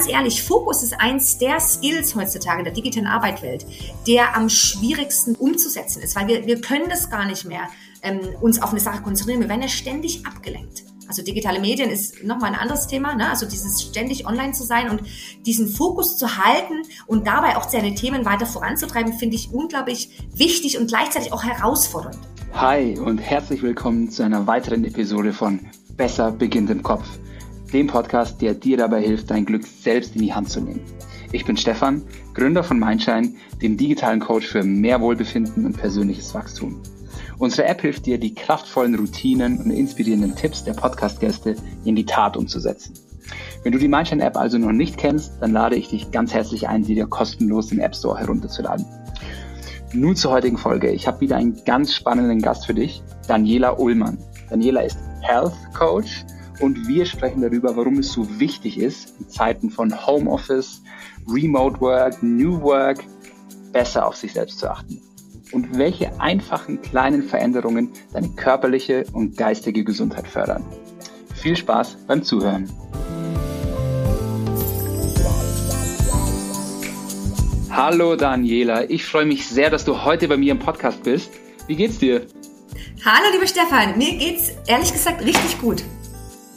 ganz ehrlich, Fokus ist eins der Skills heutzutage in der digitalen Arbeitswelt, der am schwierigsten umzusetzen ist, weil wir, wir können das gar nicht mehr ähm, uns auf eine Sache konzentrieren. Wir werden ja ständig abgelenkt. Also digitale Medien ist nochmal ein anderes Thema, ne? also dieses ständig online zu sein und diesen Fokus zu halten und dabei auch seine Themen weiter voranzutreiben, finde ich unglaublich wichtig und gleichzeitig auch herausfordernd. Hi und herzlich willkommen zu einer weiteren Episode von Besser beginnt im Kopf, dem Podcast, der dir dabei hilft, dein Glück selbst in die Hand zu nehmen. Ich bin Stefan, Gründer von Mindshine, dem digitalen Coach für mehr Wohlbefinden und persönliches Wachstum. Unsere App hilft dir, die kraftvollen Routinen und inspirierenden Tipps der Podcast-Gäste in die Tat umzusetzen. Wenn du die Mindshine-App also noch nicht kennst, dann lade ich dich ganz herzlich ein, sie dir kostenlos im App Store herunterzuladen. Nun zur heutigen Folge. Ich habe wieder einen ganz spannenden Gast für dich, Daniela Ullmann. Daniela ist Health Coach und wir sprechen darüber, warum es so wichtig ist, in Zeiten von Homeoffice, Remote Work, New Work besser auf sich selbst zu achten und welche einfachen kleinen Veränderungen deine körperliche und geistige Gesundheit fördern. Viel Spaß beim Zuhören. Hallo Daniela, ich freue mich sehr, dass du heute bei mir im Podcast bist. Wie geht's dir? Hallo lieber Stefan, mir geht's ehrlich gesagt richtig gut.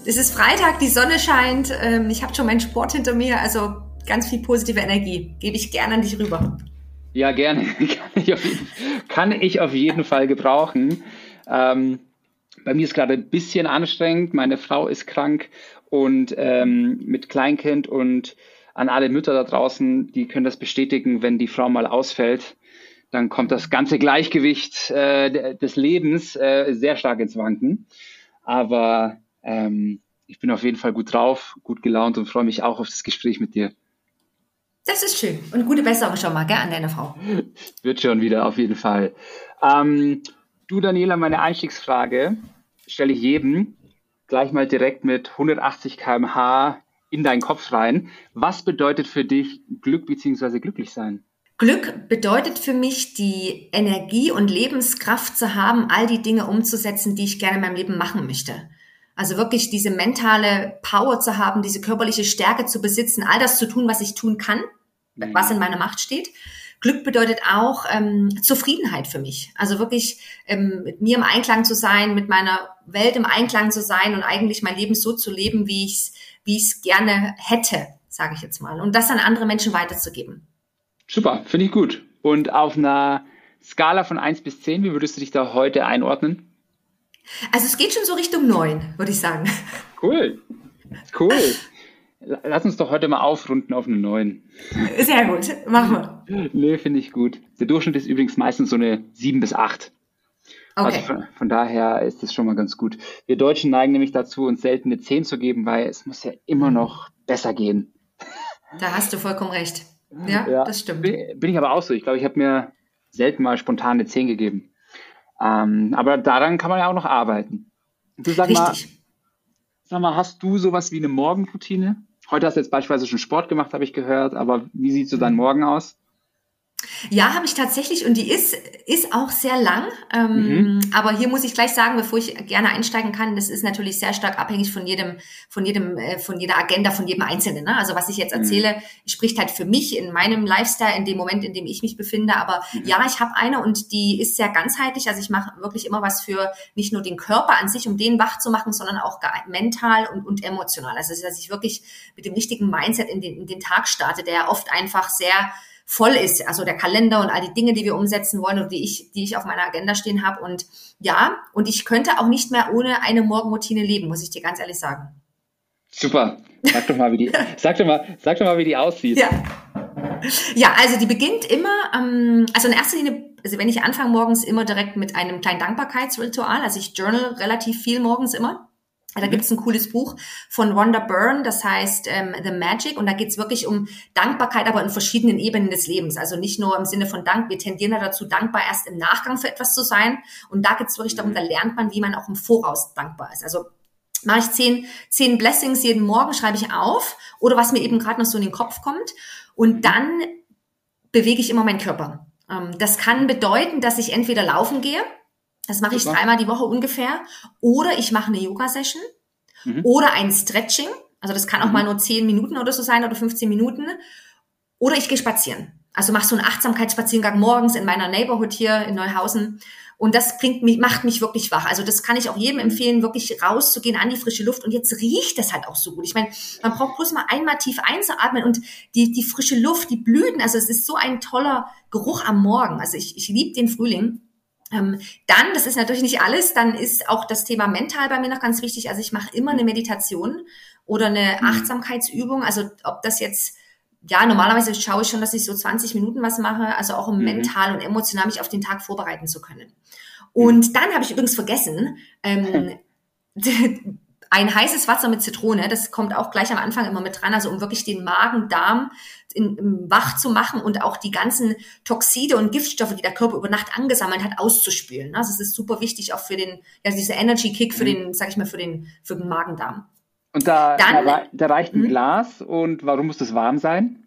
Es ist Freitag, die Sonne scheint, ähm, ich habe schon meinen Sport hinter mir, also ganz viel positive Energie. Gebe ich gerne an dich rüber. Ja, gerne. Kann ich auf jeden, kann ich auf jeden Fall gebrauchen. Ähm, bei mir ist gerade ein bisschen anstrengend. Meine Frau ist krank und ähm, mit Kleinkind und an alle Mütter da draußen, die können das bestätigen, wenn die Frau mal ausfällt, dann kommt das ganze Gleichgewicht äh, des Lebens äh, sehr stark ins Wanken. Aber ähm, ich bin auf jeden Fall gut drauf, gut gelaunt und freue mich auch auf das Gespräch mit dir. Das ist schön. Und gute Besserung schon mal, gell, an deine Frau. Wird schon wieder, auf jeden Fall. Ähm, du, Daniela, meine Einstiegsfrage stelle ich jedem gleich mal direkt mit 180 km/h in deinen Kopf rein. Was bedeutet für dich Glück bzw. glücklich sein? Glück bedeutet für mich, die Energie und Lebenskraft zu haben, all die Dinge umzusetzen, die ich gerne in meinem Leben machen möchte. Also wirklich diese mentale Power zu haben, diese körperliche Stärke zu besitzen, all das zu tun, was ich tun kann, mhm. was in meiner Macht steht. Glück bedeutet auch ähm, Zufriedenheit für mich. Also wirklich ähm, mit mir im Einklang zu sein, mit meiner Welt im Einklang zu sein und eigentlich mein Leben so zu leben, wie ich es wie ich's gerne hätte, sage ich jetzt mal. Und das an andere Menschen weiterzugeben. Super, finde ich gut. Und auf einer Skala von 1 bis 10, wie würdest du dich da heute einordnen? Also es geht schon so Richtung neun, würde ich sagen. Cool. Cool. Lass uns doch heute mal aufrunden auf eine 9. Sehr gut, machen wir. Nee, finde ich gut. Der Durchschnitt ist übrigens meistens so eine 7 bis 8. Okay. Also von, von, daher ist das schon mal ganz gut. Wir Deutschen neigen nämlich dazu, uns selten eine 10 zu geben, weil es muss ja immer noch besser gehen. Da hast du vollkommen recht. Ja, ja das stimmt. Bin, bin ich aber auch so. Ich glaube, ich habe mir selten mal spontan eine 10 gegeben. Ähm, aber daran kann man ja auch noch arbeiten. Du sag Richtig. mal, sag mal, hast du sowas wie eine Morgenroutine? Heute hast du jetzt beispielsweise schon Sport gemacht, habe ich gehört, aber wie sieht so dein Morgen aus? Ja, habe ich tatsächlich und die ist, ist auch sehr lang. Ähm, mhm. Aber hier muss ich gleich sagen, bevor ich gerne einsteigen kann, das ist natürlich sehr stark abhängig von jedem, von jedem, äh, von jeder Agenda, von jedem Einzelnen. Ne? Also was ich jetzt mhm. erzähle, mhm. spricht halt für mich in meinem Lifestyle, in dem Moment, in dem ich mich befinde. Aber mhm. ja, ich habe eine und die ist sehr ganzheitlich. Also ich mache wirklich immer was für nicht nur den Körper an sich, um den wach zu machen, sondern auch mental und, und emotional. Also dass ich wirklich mit dem richtigen Mindset in den, in den Tag starte, der oft einfach sehr voll ist, also der Kalender und all die Dinge, die wir umsetzen wollen und die ich, die ich auf meiner Agenda stehen habe. Und ja, und ich könnte auch nicht mehr ohne eine Morgenroutine leben, muss ich dir ganz ehrlich sagen. Super. Sag doch mal, wie die, sag doch mal, sag doch mal, wie die aussieht. Ja. Ja, also die beginnt immer, ähm, also in erster Linie, also wenn ich anfange morgens immer direkt mit einem kleinen Dankbarkeitsritual, also ich journal relativ viel morgens immer. Da gibt's ein cooles Buch von Rhonda Byrne, das heißt ähm, The Magic. Und da geht's wirklich um Dankbarkeit, aber in verschiedenen Ebenen des Lebens. Also nicht nur im Sinne von Dank. Wir tendieren ja dazu, dankbar erst im Nachgang für etwas zu sein. Und da geht's wirklich darum, mhm. da lernt man, wie man auch im Voraus dankbar ist. Also mache ich zehn, zehn Blessings jeden Morgen, schreibe ich auf. Oder was mir eben gerade noch so in den Kopf kommt. Und mhm. dann bewege ich immer meinen Körper. Ähm, das kann bedeuten, dass ich entweder laufen gehe das mache ich dreimal die Woche ungefähr. Oder ich mache eine Yoga-Session mhm. oder ein Stretching. Also das kann auch mhm. mal nur 10 Minuten oder so sein oder 15 Minuten. Oder ich gehe spazieren. Also mache so einen Achtsamkeitsspaziergang morgens in meiner Neighborhood hier in Neuhausen. Und das bringt mich, macht mich wirklich wach. Also das kann ich auch jedem empfehlen, wirklich rauszugehen an die frische Luft. Und jetzt riecht das halt auch so gut. Ich meine, man braucht bloß mal einmal tief einzuatmen und die, die frische Luft, die Blüten. Also es ist so ein toller Geruch am Morgen. Also ich, ich liebe den Frühling. Ähm, dann, das ist natürlich nicht alles, dann ist auch das Thema mental bei mir noch ganz wichtig. Also ich mache immer eine Meditation oder eine mhm. Achtsamkeitsübung. Also ob das jetzt ja, normalerweise schaue ich schon, dass ich so 20 Minuten was mache, also auch um mhm. mental und emotional mich auf den Tag vorbereiten zu können. Und mhm. dann habe ich übrigens vergessen, ähm, ein heißes Wasser mit Zitrone, das kommt auch gleich am Anfang immer mit dran, also um wirklich den Magen-Darm wach zu machen und auch die ganzen Toxide und Giftstoffe, die der Körper über Nacht angesammelt hat, auszuspülen. Also es ist super wichtig auch für den, ja, dieser Energy Kick für mhm. den, sag ich mal, für den, für den Magen-Darm. Und da, Dann, da, da reicht ein mh. Glas und warum muss das warm sein?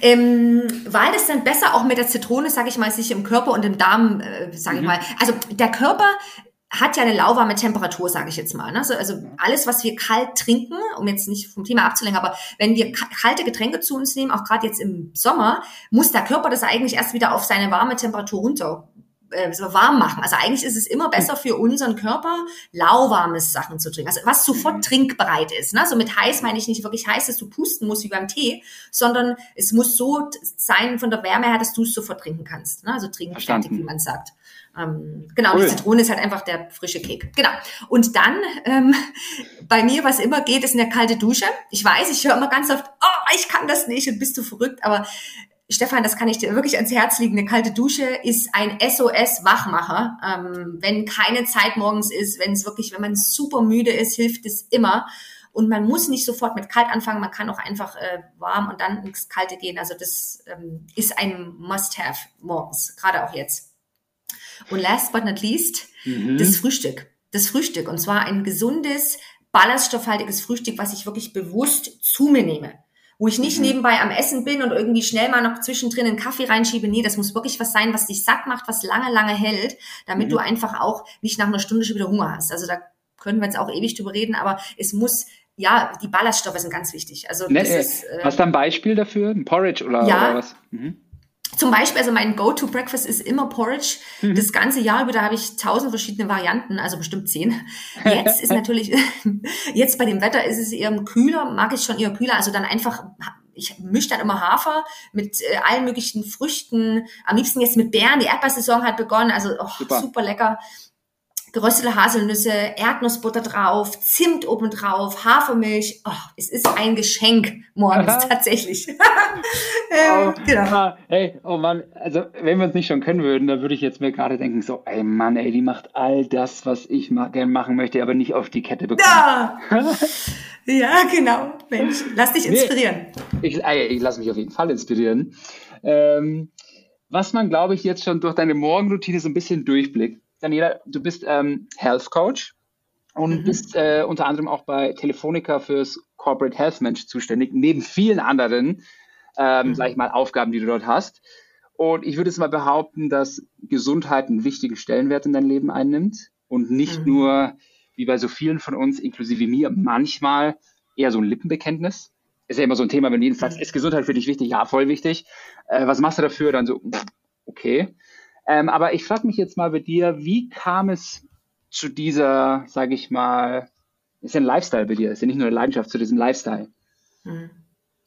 Ähm, weil das dann besser auch mit der Zitrone, sage ich mal, sich im Körper und im Darm, äh, sage mhm. ich mal. Also der Körper hat ja eine lauwarme Temperatur, sage ich jetzt mal. Ne? Also, also alles, was wir kalt trinken, um jetzt nicht vom Thema abzulenken, aber wenn wir kalte Getränke zu uns nehmen, auch gerade jetzt im Sommer, muss der Körper das eigentlich erst wieder auf seine warme Temperatur runter äh, so warm machen. Also eigentlich ist es immer besser für unseren Körper, lauwarmes Sachen zu trinken. Also was sofort mhm. trinkbereit ist. Ne? So mit heiß meine ich nicht wirklich heiß, dass du pusten musst wie beim Tee, sondern es muss so sein von der Wärme her, dass du es sofort trinken kannst. Ne? Also trinkfertig, wie man sagt. Ähm, genau, cool. die Zitrone ist halt einfach der frische Kick. Genau. Und dann, ähm, bei mir, was immer geht, ist eine kalte Dusche. Ich weiß, ich höre immer ganz oft, oh, ich kann das nicht und bist du verrückt, aber Stefan, das kann ich dir wirklich ans Herz legen. Eine kalte Dusche ist ein SOS-Wachmacher. Ähm, wenn keine Zeit morgens ist, wenn es wirklich, wenn man super müde ist, hilft es immer. Und man muss nicht sofort mit kalt anfangen, man kann auch einfach äh, warm und dann ins Kalte gehen. Also das ähm, ist ein Must-Have morgens, gerade auch jetzt. Und last but not least, mhm. das Frühstück. Das Frühstück. Und zwar ein gesundes, ballaststoffhaltiges Frühstück, was ich wirklich bewusst zu mir nehme wo ich nicht mhm. nebenbei am Essen bin und irgendwie schnell mal noch zwischendrin einen Kaffee reinschiebe. Nee, das muss wirklich was sein, was dich satt macht, was lange, lange hält, damit mhm. du einfach auch nicht nach einer Stunde schon wieder Hunger hast. Also da können wir jetzt auch ewig drüber reden, aber es muss ja, die Ballaststoffe sind ganz wichtig. Also ne, das äh, ist, äh, hast du ein Beispiel dafür? Ein Porridge oder, ja, oder was? Mhm. Zum Beispiel, also mein Go-to-Breakfast ist immer Porridge. Mhm. Das ganze Jahr über, da habe ich tausend verschiedene Varianten, also bestimmt zehn. Jetzt ist natürlich, jetzt bei dem Wetter ist es eher kühler, mag ich schon eher kühler, also dann einfach ich mische dann immer Hafer mit äh, allen möglichen Früchten. Am liebsten jetzt mit Beeren. Die Erdbeersaison hat begonnen, also oh, super. super lecker geröstete Haselnüsse, Erdnussbutter drauf, Zimt oben drauf, Hafermilch. Oh, es ist ein Geschenk morgens Aha. tatsächlich. ähm, oh, genau. Ah, hey, oh Mann, also wenn wir uns nicht schon kennen würden, dann würde ich jetzt mir gerade denken, so, ey Mann, ey, die macht all das, was ich ma gerne machen möchte, aber nicht auf die Kette bekommen. Ja, ja genau. Mensch, lass dich inspirieren. Nee, ich, ich lasse mich auf jeden Fall inspirieren. Ähm, was man, glaube ich, jetzt schon durch deine Morgenroutine so ein bisschen durchblickt, Daniela, du bist ähm, Health Coach und mhm. bist äh, unter anderem auch bei Telefonica fürs Corporate Health Mensch zuständig, neben vielen anderen, ähm, mhm. sag ich mal, Aufgaben, die du dort hast. Und ich würde es mal behaupten, dass Gesundheit einen wichtigen Stellenwert in dein Leben einnimmt und nicht mhm. nur, wie bei so vielen von uns, inklusive mir, manchmal eher so ein Lippenbekenntnis. Ist ja immer so ein Thema, wenn du jeden sagst, mhm. ist Gesundheit für dich wichtig? Ja, voll wichtig. Äh, was machst du dafür? Dann so, okay. Ähm, aber ich frage mich jetzt mal bei dir, wie kam es zu dieser, sage ich mal, ist ja ein Lifestyle bei dir, ist ja nicht nur eine Leidenschaft, zu diesem Lifestyle? Hm.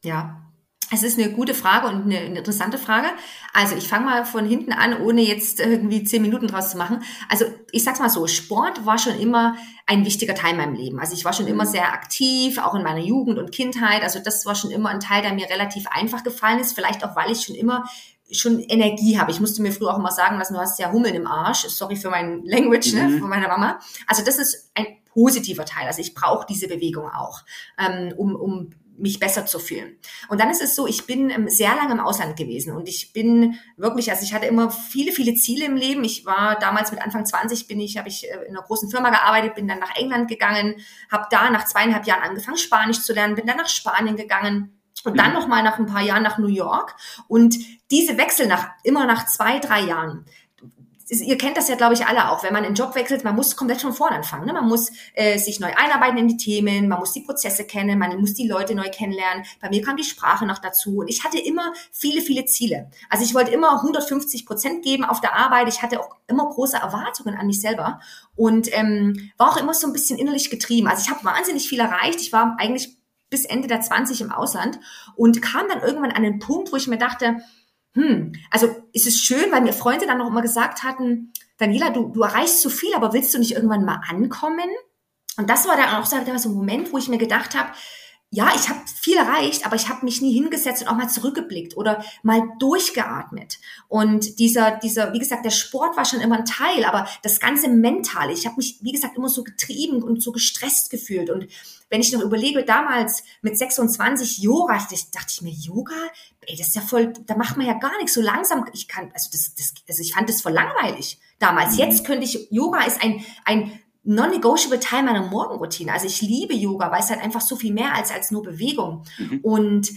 Ja, es ist eine gute Frage und eine, interessante Frage. Also ich fange mal von hinten an, ohne jetzt irgendwie zehn Minuten draus zu machen. Also ich sag's mal so, Sport war schon immer ein wichtiger Teil in meinem Leben. Also ich war schon immer mhm. sehr aktiv, auch in meiner Jugend und Kindheit. Also das war schon immer ein Teil, der mir relativ einfach gefallen ist. Vielleicht auch, weil ich schon immer schon Energie habe. Ich musste mir früher auch immer sagen lassen, du hast ja Hummeln im Arsch. Sorry für mein Language, ne, mhm. ne, von meiner Mama. Also das ist ein positiver Teil. Also ich brauche diese Bewegung auch, ähm, um, um mich besser zu fühlen. Und dann ist es so, ich bin ähm, sehr lange im Ausland gewesen und ich bin wirklich, also ich hatte immer viele, viele Ziele im Leben. Ich war damals mit Anfang 20 bin ich, habe ich äh, in einer großen Firma gearbeitet, bin dann nach England gegangen, habe da nach zweieinhalb Jahren angefangen, Spanisch zu lernen, bin dann nach Spanien gegangen, und dann mhm. noch mal nach ein paar Jahren nach New York und diese Wechsel nach immer nach zwei drei Jahren ihr kennt das ja, glaube ich, alle auch. Wenn man einen Job wechselt, man muss komplett von vorne anfangen. Ne? Man muss äh, sich neu einarbeiten in die Themen, man muss die Prozesse kennen, man muss die Leute neu kennenlernen. Bei mir kam die Sprache noch dazu. Und ich hatte immer viele, viele Ziele. Also ich wollte immer 150 Prozent geben auf der Arbeit. Ich hatte auch immer große Erwartungen an mich selber und ähm, war auch immer so ein bisschen innerlich getrieben. Also ich habe wahnsinnig viel erreicht. Ich war eigentlich bis Ende der 20 im Ausland und kam dann irgendwann an den Punkt, wo ich mir dachte, hm, also ist es schön, weil mir Freunde dann noch immer gesagt hatten, Daniela, du, du erreichst so viel, aber willst du nicht irgendwann mal ankommen? Und das war dann auch so ein Moment, wo ich mir gedacht habe, ja, ich habe viel erreicht, aber ich habe mich nie hingesetzt und auch mal zurückgeblickt oder mal durchgeatmet. Und dieser, dieser, wie gesagt, der Sport war schon immer ein Teil, aber das ganze Mentale, ich habe mich, wie gesagt, immer so getrieben und so gestresst gefühlt. Und wenn ich noch überlege, damals mit 26 Yoga, ich, dachte ich mir, Yoga, ey, das ist ja voll, da macht man ja gar nichts so langsam. Ich kann, also das, das also ich fand das voll langweilig damals. Mhm. Jetzt könnte ich, Yoga ist ein, ein non-negotiable Teil meiner Morgenroutine. Also ich liebe Yoga, weil es halt einfach so viel mehr als, als nur Bewegung. Mhm. Und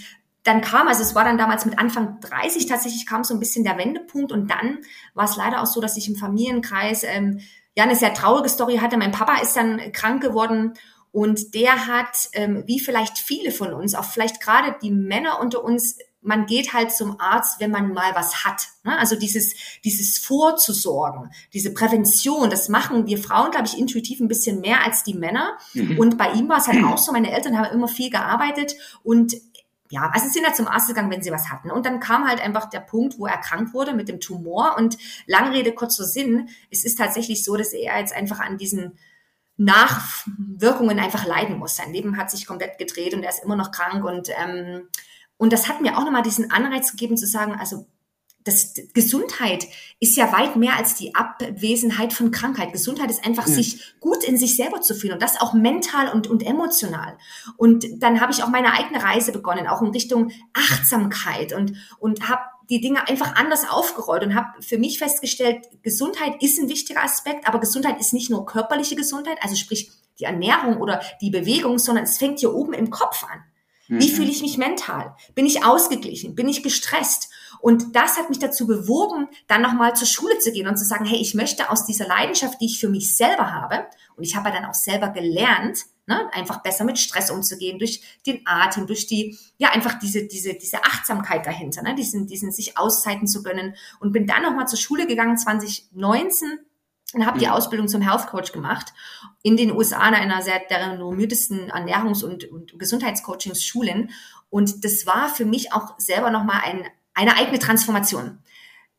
dann kam, also es war dann damals mit Anfang 30 tatsächlich kam so ein bisschen der Wendepunkt und dann war es leider auch so, dass ich im Familienkreis ähm, ja eine sehr traurige Story hatte. Mein Papa ist dann krank geworden und der hat, ähm, wie vielleicht viele von uns, auch vielleicht gerade die Männer unter uns, man geht halt zum Arzt, wenn man mal was hat. Ne? Also dieses, dieses Vorzusorgen, diese Prävention, das machen wir Frauen, glaube ich, intuitiv ein bisschen mehr als die Männer. Mhm. Und bei ihm war es halt auch so, meine Eltern haben immer viel gearbeitet und ja, also sind halt zum Arzt gegangen, wenn sie was hatten. Und dann kam halt einfach der Punkt, wo er krank wurde mit dem Tumor. Und lange Rede, kurzer Sinn, es ist tatsächlich so, dass er jetzt einfach an diesen Nachwirkungen einfach leiden muss. Sein Leben hat sich komplett gedreht und er ist immer noch krank und ähm, und das hat mir auch nochmal diesen Anreiz gegeben zu sagen, also das, Gesundheit ist ja weit mehr als die Abwesenheit von Krankheit. Gesundheit ist einfach, ja. sich gut in sich selber zu fühlen und das auch mental und, und emotional. Und dann habe ich auch meine eigene Reise begonnen, auch in Richtung Achtsamkeit und, und habe die Dinge einfach anders aufgerollt und habe für mich festgestellt, Gesundheit ist ein wichtiger Aspekt, aber Gesundheit ist nicht nur körperliche Gesundheit, also sprich die Ernährung oder die Bewegung, sondern es fängt hier oben im Kopf an. Wie mhm. fühle ich mich mental? Bin ich ausgeglichen? Bin ich gestresst? Und das hat mich dazu bewogen, dann nochmal zur Schule zu gehen und zu sagen, hey, ich möchte aus dieser Leidenschaft, die ich für mich selber habe, und ich habe dann auch selber gelernt, ne, einfach besser mit Stress umzugehen, durch den Atem, durch die, ja, einfach diese, diese, diese Achtsamkeit dahinter, ne, diesen, diesen sich Auszeiten zu gönnen. Und bin dann nochmal zur Schule gegangen, 2019, und habe die mhm. Ausbildung zum Health Coach gemacht in den USA in einer sehr der renommiertesten Ernährungs- und, und Gesundheitscoachingsschulen. Und das war für mich auch selber nochmal ein, eine eigene Transformation,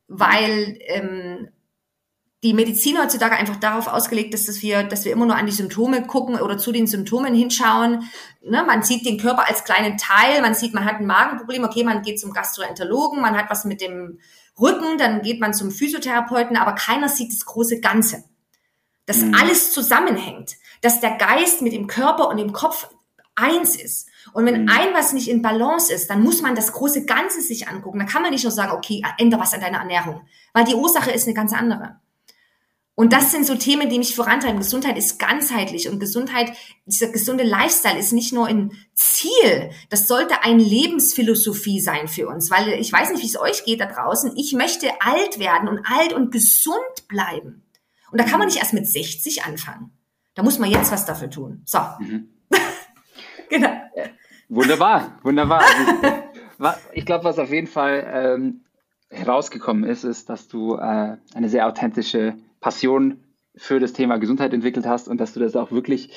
weil ähm, die Medizin heutzutage einfach darauf ausgelegt ist, dass wir, dass wir immer nur an die Symptome gucken oder zu den Symptomen hinschauen. Ne, man sieht den Körper als kleinen Teil, man sieht, man hat ein Magenproblem, okay, man geht zum Gastroenterologen, man hat was mit dem Rücken, dann geht man zum Physiotherapeuten, aber keiner sieht das große Ganze. Dass mhm. alles zusammenhängt, dass der Geist mit dem Körper und dem Kopf eins ist. Und wenn mhm. ein was nicht in Balance ist, dann muss man das große Ganze sich angucken. Da kann man nicht nur sagen, okay, ändere was an deiner Ernährung, weil die Ursache ist eine ganz andere. Und das sind so Themen, die mich vorantreiben. Gesundheit ist ganzheitlich und Gesundheit, dieser gesunde Lifestyle ist nicht nur ein Ziel, das sollte eine Lebensphilosophie sein für uns, weil ich weiß nicht, wie es euch geht da draußen. Ich möchte alt werden und alt und gesund bleiben. Und da kann man nicht erst mit 60 anfangen. Da muss man jetzt was dafür tun. So. Mhm. genau. Wunderbar, wunderbar. Also, ich glaube, was auf jeden Fall ähm, herausgekommen ist, ist, dass du äh, eine sehr authentische Passion für das Thema Gesundheit entwickelt hast und dass du das auch wirklich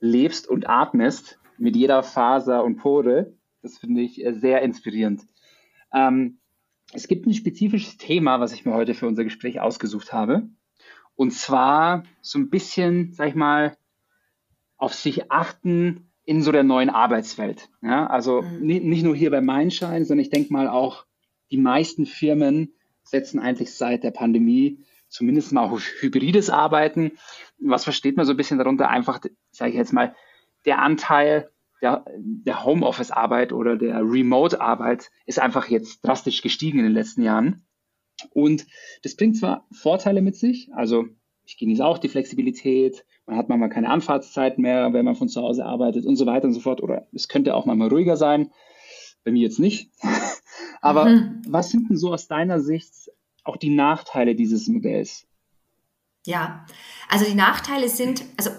lebst und atmest mit jeder Faser und Pore. Das finde ich äh, sehr inspirierend. Ähm, es gibt ein spezifisches Thema, was ich mir heute für unser Gespräch ausgesucht habe. Und zwar so ein bisschen, sag ich mal, auf sich achten in so der neuen Arbeitswelt. Ja, also mhm. nicht nur hier bei Mindshine, sondern ich denke mal auch, die meisten Firmen setzen eigentlich seit der Pandemie zumindest mal auf hybrides Arbeiten. Was versteht man so ein bisschen darunter? Einfach, sage ich jetzt mal, der Anteil der, der Homeoffice-Arbeit oder der Remote-Arbeit ist einfach jetzt drastisch gestiegen in den letzten Jahren. Und das bringt zwar Vorteile mit sich, also ich genieße auch die Flexibilität, man hat manchmal keine Anfahrtszeit mehr, wenn man von zu Hause arbeitet und so weiter und so fort. Oder es könnte auch manchmal ruhiger sein. Bei mir jetzt nicht. Aber mhm. was sind denn so aus deiner Sicht auch die Nachteile dieses Modells? Ja, also die Nachteile sind, also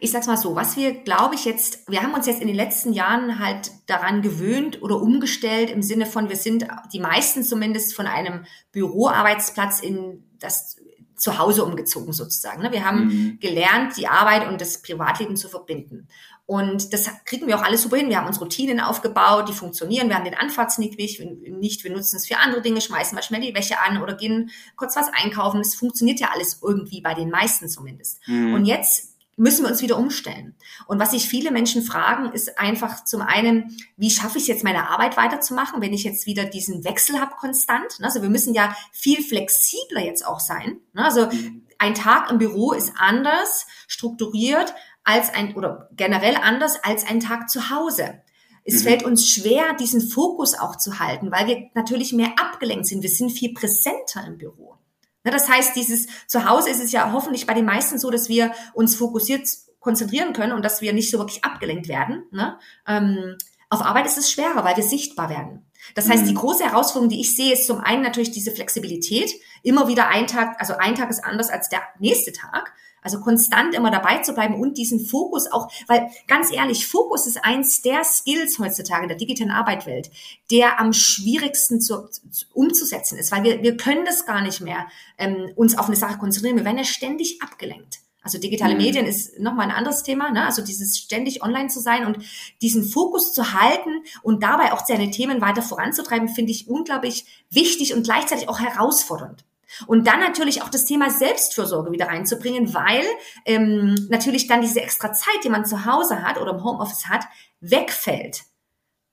ich sag's mal so, was wir, glaube ich, jetzt, wir haben uns jetzt in den letzten Jahren halt daran gewöhnt oder umgestellt im Sinne von, wir sind die meisten zumindest von einem Büroarbeitsplatz in das Zuhause umgezogen sozusagen. Ne? Wir haben mhm. gelernt, die Arbeit und das Privatleben zu verbinden. Und das kriegen wir auch alles super hin. Wir haben uns Routinen aufgebaut, die funktionieren. Wir haben den Anfahrtsweg nicht. Wir nutzen es für andere Dinge, schmeißen mal schnell die Wäsche an oder gehen kurz was einkaufen. Das funktioniert ja alles irgendwie bei den meisten zumindest. Mhm. Und jetzt müssen wir uns wieder umstellen. Und was sich viele Menschen fragen, ist einfach zum einen, wie schaffe ich es jetzt, meine Arbeit weiterzumachen, wenn ich jetzt wieder diesen Wechsel habe konstant? Also wir müssen ja viel flexibler jetzt auch sein. Also mhm. ein Tag im Büro ist anders strukturiert als ein oder generell anders als ein Tag zu Hause. Es mhm. fällt uns schwer, diesen Fokus auch zu halten, weil wir natürlich mehr abgelenkt sind. Wir sind viel präsenter im Büro. Das heißt, dieses Zuhause ist es ja hoffentlich bei den meisten so, dass wir uns fokussiert konzentrieren können und dass wir nicht so wirklich abgelenkt werden. Ne? Ähm, auf Arbeit ist es schwerer, weil wir sichtbar werden. Das heißt, die mhm. große Herausforderung, die ich sehe, ist zum einen natürlich diese Flexibilität. Immer wieder ein Tag, also ein Tag ist anders als der nächste Tag. Also konstant immer dabei zu bleiben und diesen Fokus auch, weil ganz ehrlich, Fokus ist eins der Skills heutzutage in der digitalen Arbeitwelt, der am schwierigsten zu, zu, umzusetzen ist, weil wir, wir können das gar nicht mehr ähm, uns auf eine Sache konzentrieren. Wir werden ja ständig abgelenkt. Also digitale mhm. Medien ist nochmal ein anderes Thema, ne? also dieses ständig online zu sein und diesen Fokus zu halten und dabei auch seine Themen weiter voranzutreiben, finde ich unglaublich wichtig und gleichzeitig auch herausfordernd. Und dann natürlich auch das Thema Selbstfürsorge wieder reinzubringen, weil ähm, natürlich dann diese extra Zeit, die man zu Hause hat oder im Homeoffice hat, wegfällt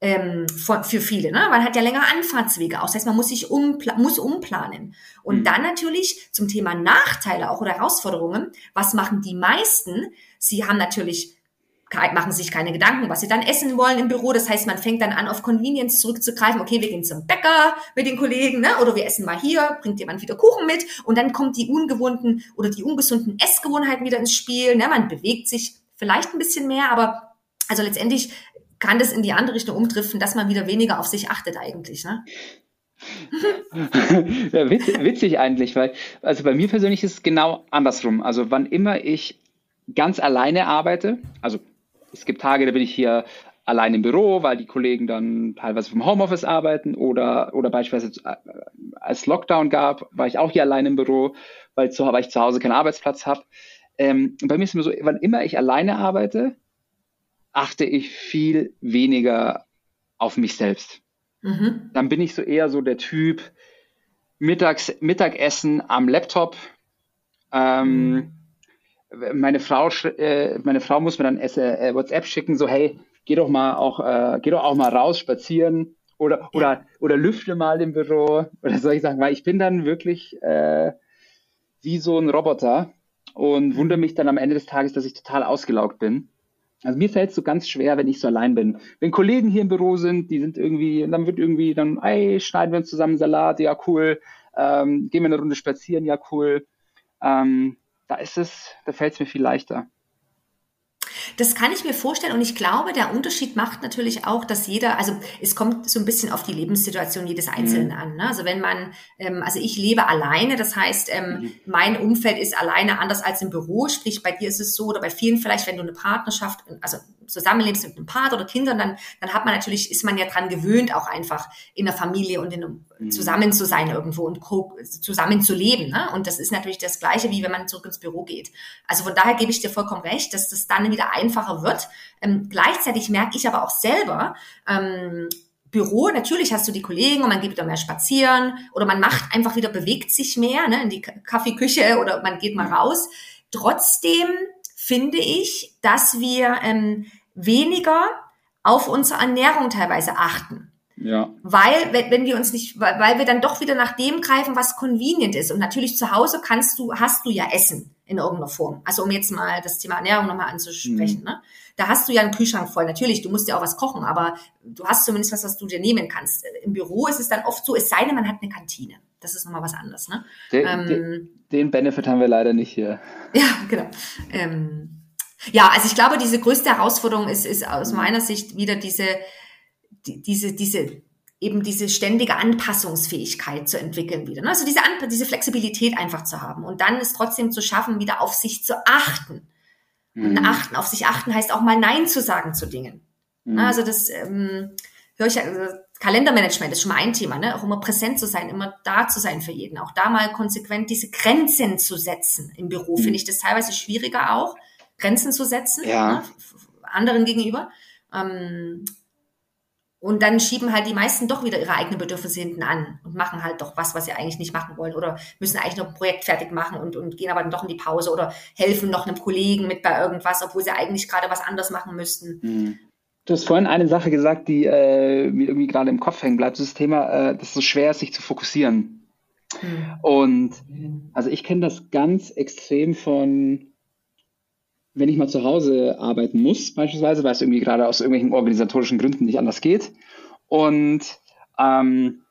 ähm, für, für viele. Ne? Man hat ja länger Anfahrtswege aus. Das heißt, man muss sich umpla muss umplanen. Und mhm. dann natürlich zum Thema Nachteile auch oder Herausforderungen. Was machen die meisten? Sie haben natürlich machen sich keine Gedanken, was sie dann essen wollen im Büro. Das heißt, man fängt dann an, auf Convenience zurückzugreifen. Okay, wir gehen zum Bäcker mit den Kollegen, ne? oder wir essen mal hier, bringt jemand wieder Kuchen mit. Und dann kommt die ungewohnten oder die ungesunden Essgewohnheiten wieder ins Spiel. Ne? Man bewegt sich vielleicht ein bisschen mehr, aber also letztendlich kann das in die andere Richtung umdriften, dass man wieder weniger auf sich achtet eigentlich. Ne? ja, witzig, witzig eigentlich, weil, also bei mir persönlich ist es genau andersrum. Also wann immer ich ganz alleine arbeite, also es gibt Tage, da bin ich hier allein im Büro, weil die Kollegen dann teilweise vom Homeoffice arbeiten oder, oder beispielsweise äh, als Lockdown gab, war ich auch hier allein im Büro, weil, zu, weil ich zu Hause keinen Arbeitsplatz habe. Ähm, bei mir ist es immer so, wann immer ich alleine arbeite, achte ich viel weniger auf mich selbst. Mhm. Dann bin ich so eher so der Typ Mittags, Mittagessen am Laptop. Ähm, mhm meine Frau, äh, meine Frau muss mir dann äh, WhatsApp schicken, so hey, geh doch mal auch, äh, geh doch auch mal raus spazieren oder oder oder lüfte mal im Büro oder soll ich sagen, weil ich bin dann wirklich äh, wie so ein Roboter und wundere mich dann am Ende des Tages, dass ich total ausgelaugt bin. Also mir fällt es so ganz schwer, wenn ich so allein bin. Wenn Kollegen hier im Büro sind, die sind irgendwie, dann wird irgendwie, dann, ey, schneiden wir uns zusammen Salat, ja cool, ähm, gehen wir eine Runde spazieren, ja cool. Ähm, da ist es, da fällt es mir viel leichter. Das kann ich mir vorstellen und ich glaube, der Unterschied macht natürlich auch, dass jeder, also es kommt so ein bisschen auf die Lebenssituation jedes Einzelnen mhm. an. Ne? Also wenn man, ähm, also ich lebe alleine, das heißt, ähm, mhm. mein Umfeld ist alleine anders als im Büro, sprich bei dir ist es so oder bei vielen vielleicht, wenn du eine Partnerschaft, also zusammenlebst mit einem Partner oder Kindern, dann, dann hat man natürlich, ist man ja dran gewöhnt, auch einfach in der Familie und in mhm. zusammen zu sein irgendwo und zusammen zu leben. Ne? Und das ist natürlich das Gleiche, wie wenn man zurück ins Büro geht. Also von daher gebe ich dir vollkommen recht, dass das dann wieder einfacher wird. Ähm, gleichzeitig merke ich aber auch selber, ähm, Büro, natürlich hast du die Kollegen und man geht wieder mehr spazieren oder man macht einfach wieder, bewegt sich mehr ne, in die Kaffeeküche oder man geht mal raus. Trotzdem finde ich, dass wir ähm, weniger auf unsere Ernährung teilweise achten. Ja. Weil, wenn, wir uns nicht, weil, weil wir dann doch wieder nach dem greifen, was convenient ist. Und natürlich zu Hause kannst du, hast du ja Essen in irgendeiner Form. Also um jetzt mal das Thema Ernährung nochmal anzusprechen, mhm. ne? Da hast du ja einen Kühlschrank voll. Natürlich, du musst ja auch was kochen, aber du hast zumindest was, was du dir nehmen kannst. Im Büro ist es dann oft so, es sei denn, man hat eine Kantine. Das ist nochmal was anderes, ne? Den, ähm, den, den Benefit haben wir leider nicht hier. Ja, genau. Ähm, ja, also ich glaube, diese größte Herausforderung ist, ist aus meiner Sicht wieder diese, die, diese, diese eben diese ständige Anpassungsfähigkeit zu entwickeln wieder. Ne? Also diese, An diese Flexibilität einfach zu haben und dann es trotzdem zu schaffen, wieder auf sich zu achten. Und mhm. achten, auf sich achten heißt auch mal Nein zu sagen zu Dingen. Ne? Mhm. Also das ähm, höre ich, also Kalendermanagement ist schon mal ein Thema, ne? auch immer präsent zu sein, immer da zu sein für jeden. Auch da mal konsequent diese Grenzen zu setzen im Büro, mhm. finde ich das teilweise schwieriger auch, Grenzen zu setzen, ja. ne? anderen gegenüber. Ähm, und dann schieben halt die meisten doch wieder ihre eigenen Bedürfnisse hinten an und machen halt doch was, was sie eigentlich nicht machen wollen oder müssen eigentlich noch ein Projekt fertig machen und, und gehen aber dann doch in die Pause oder helfen noch einem Kollegen mit bei irgendwas, obwohl sie eigentlich gerade was anderes machen müssten. Mhm. Du hast vorhin eine Sache gesagt, die äh, mir irgendwie gerade im Kopf hängen bleibt. Das, das Thema, äh, dass es so schwer ist, sich zu fokussieren. Mhm. Und also ich kenne das ganz extrem von wenn ich mal zu Hause arbeiten muss, beispielsweise, weil es irgendwie gerade aus irgendwelchen organisatorischen Gründen nicht anders geht. Und ähm,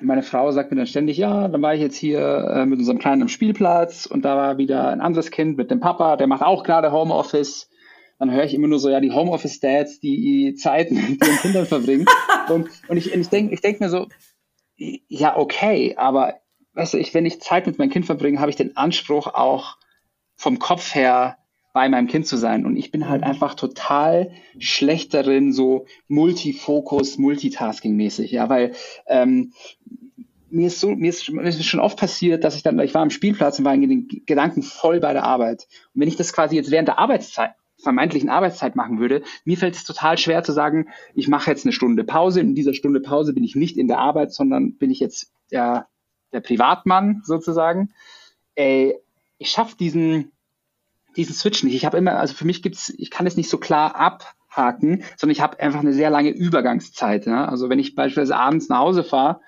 meine Frau sagt mir dann ständig, ja, dann war ich jetzt hier äh, mit unserem Kleinen am Spielplatz und da war wieder ein anderes Kind mit dem Papa, der macht auch gerade Homeoffice. Dann höre ich immer nur so, ja, die Homeoffice-Dads, die Zeit mit ihren Kindern verbringen. Und, und ich, ich denke ich denk mir so, ja, okay, aber weißt du, ich, wenn ich Zeit mit meinem Kind verbringe, habe ich den Anspruch auch vom Kopf her bei meinem Kind zu sein. Und ich bin halt mhm. einfach total schlecht darin, so Multifokus, Multitasking-mäßig, ja, weil ähm, mir ist so, mir ist, mir ist schon oft passiert, dass ich dann, ich war am Spielplatz und war in den Gedanken voll bei der Arbeit. Und wenn ich das quasi jetzt während der Arbeitszeit, vermeintlichen Arbeitszeit machen würde, mir fällt es total schwer zu sagen, ich mache jetzt eine Stunde Pause. In dieser Stunde Pause bin ich nicht in der Arbeit, sondern bin ich jetzt der, der Privatmann sozusagen. Ey, ich schaffe diesen, diesen Switch nicht. Ich habe immer, also für mich gibt's, ich kann es nicht so klar abhaken, sondern ich habe einfach eine sehr lange Übergangszeit. Ja? Also wenn ich beispielsweise abends nach Hause fahre,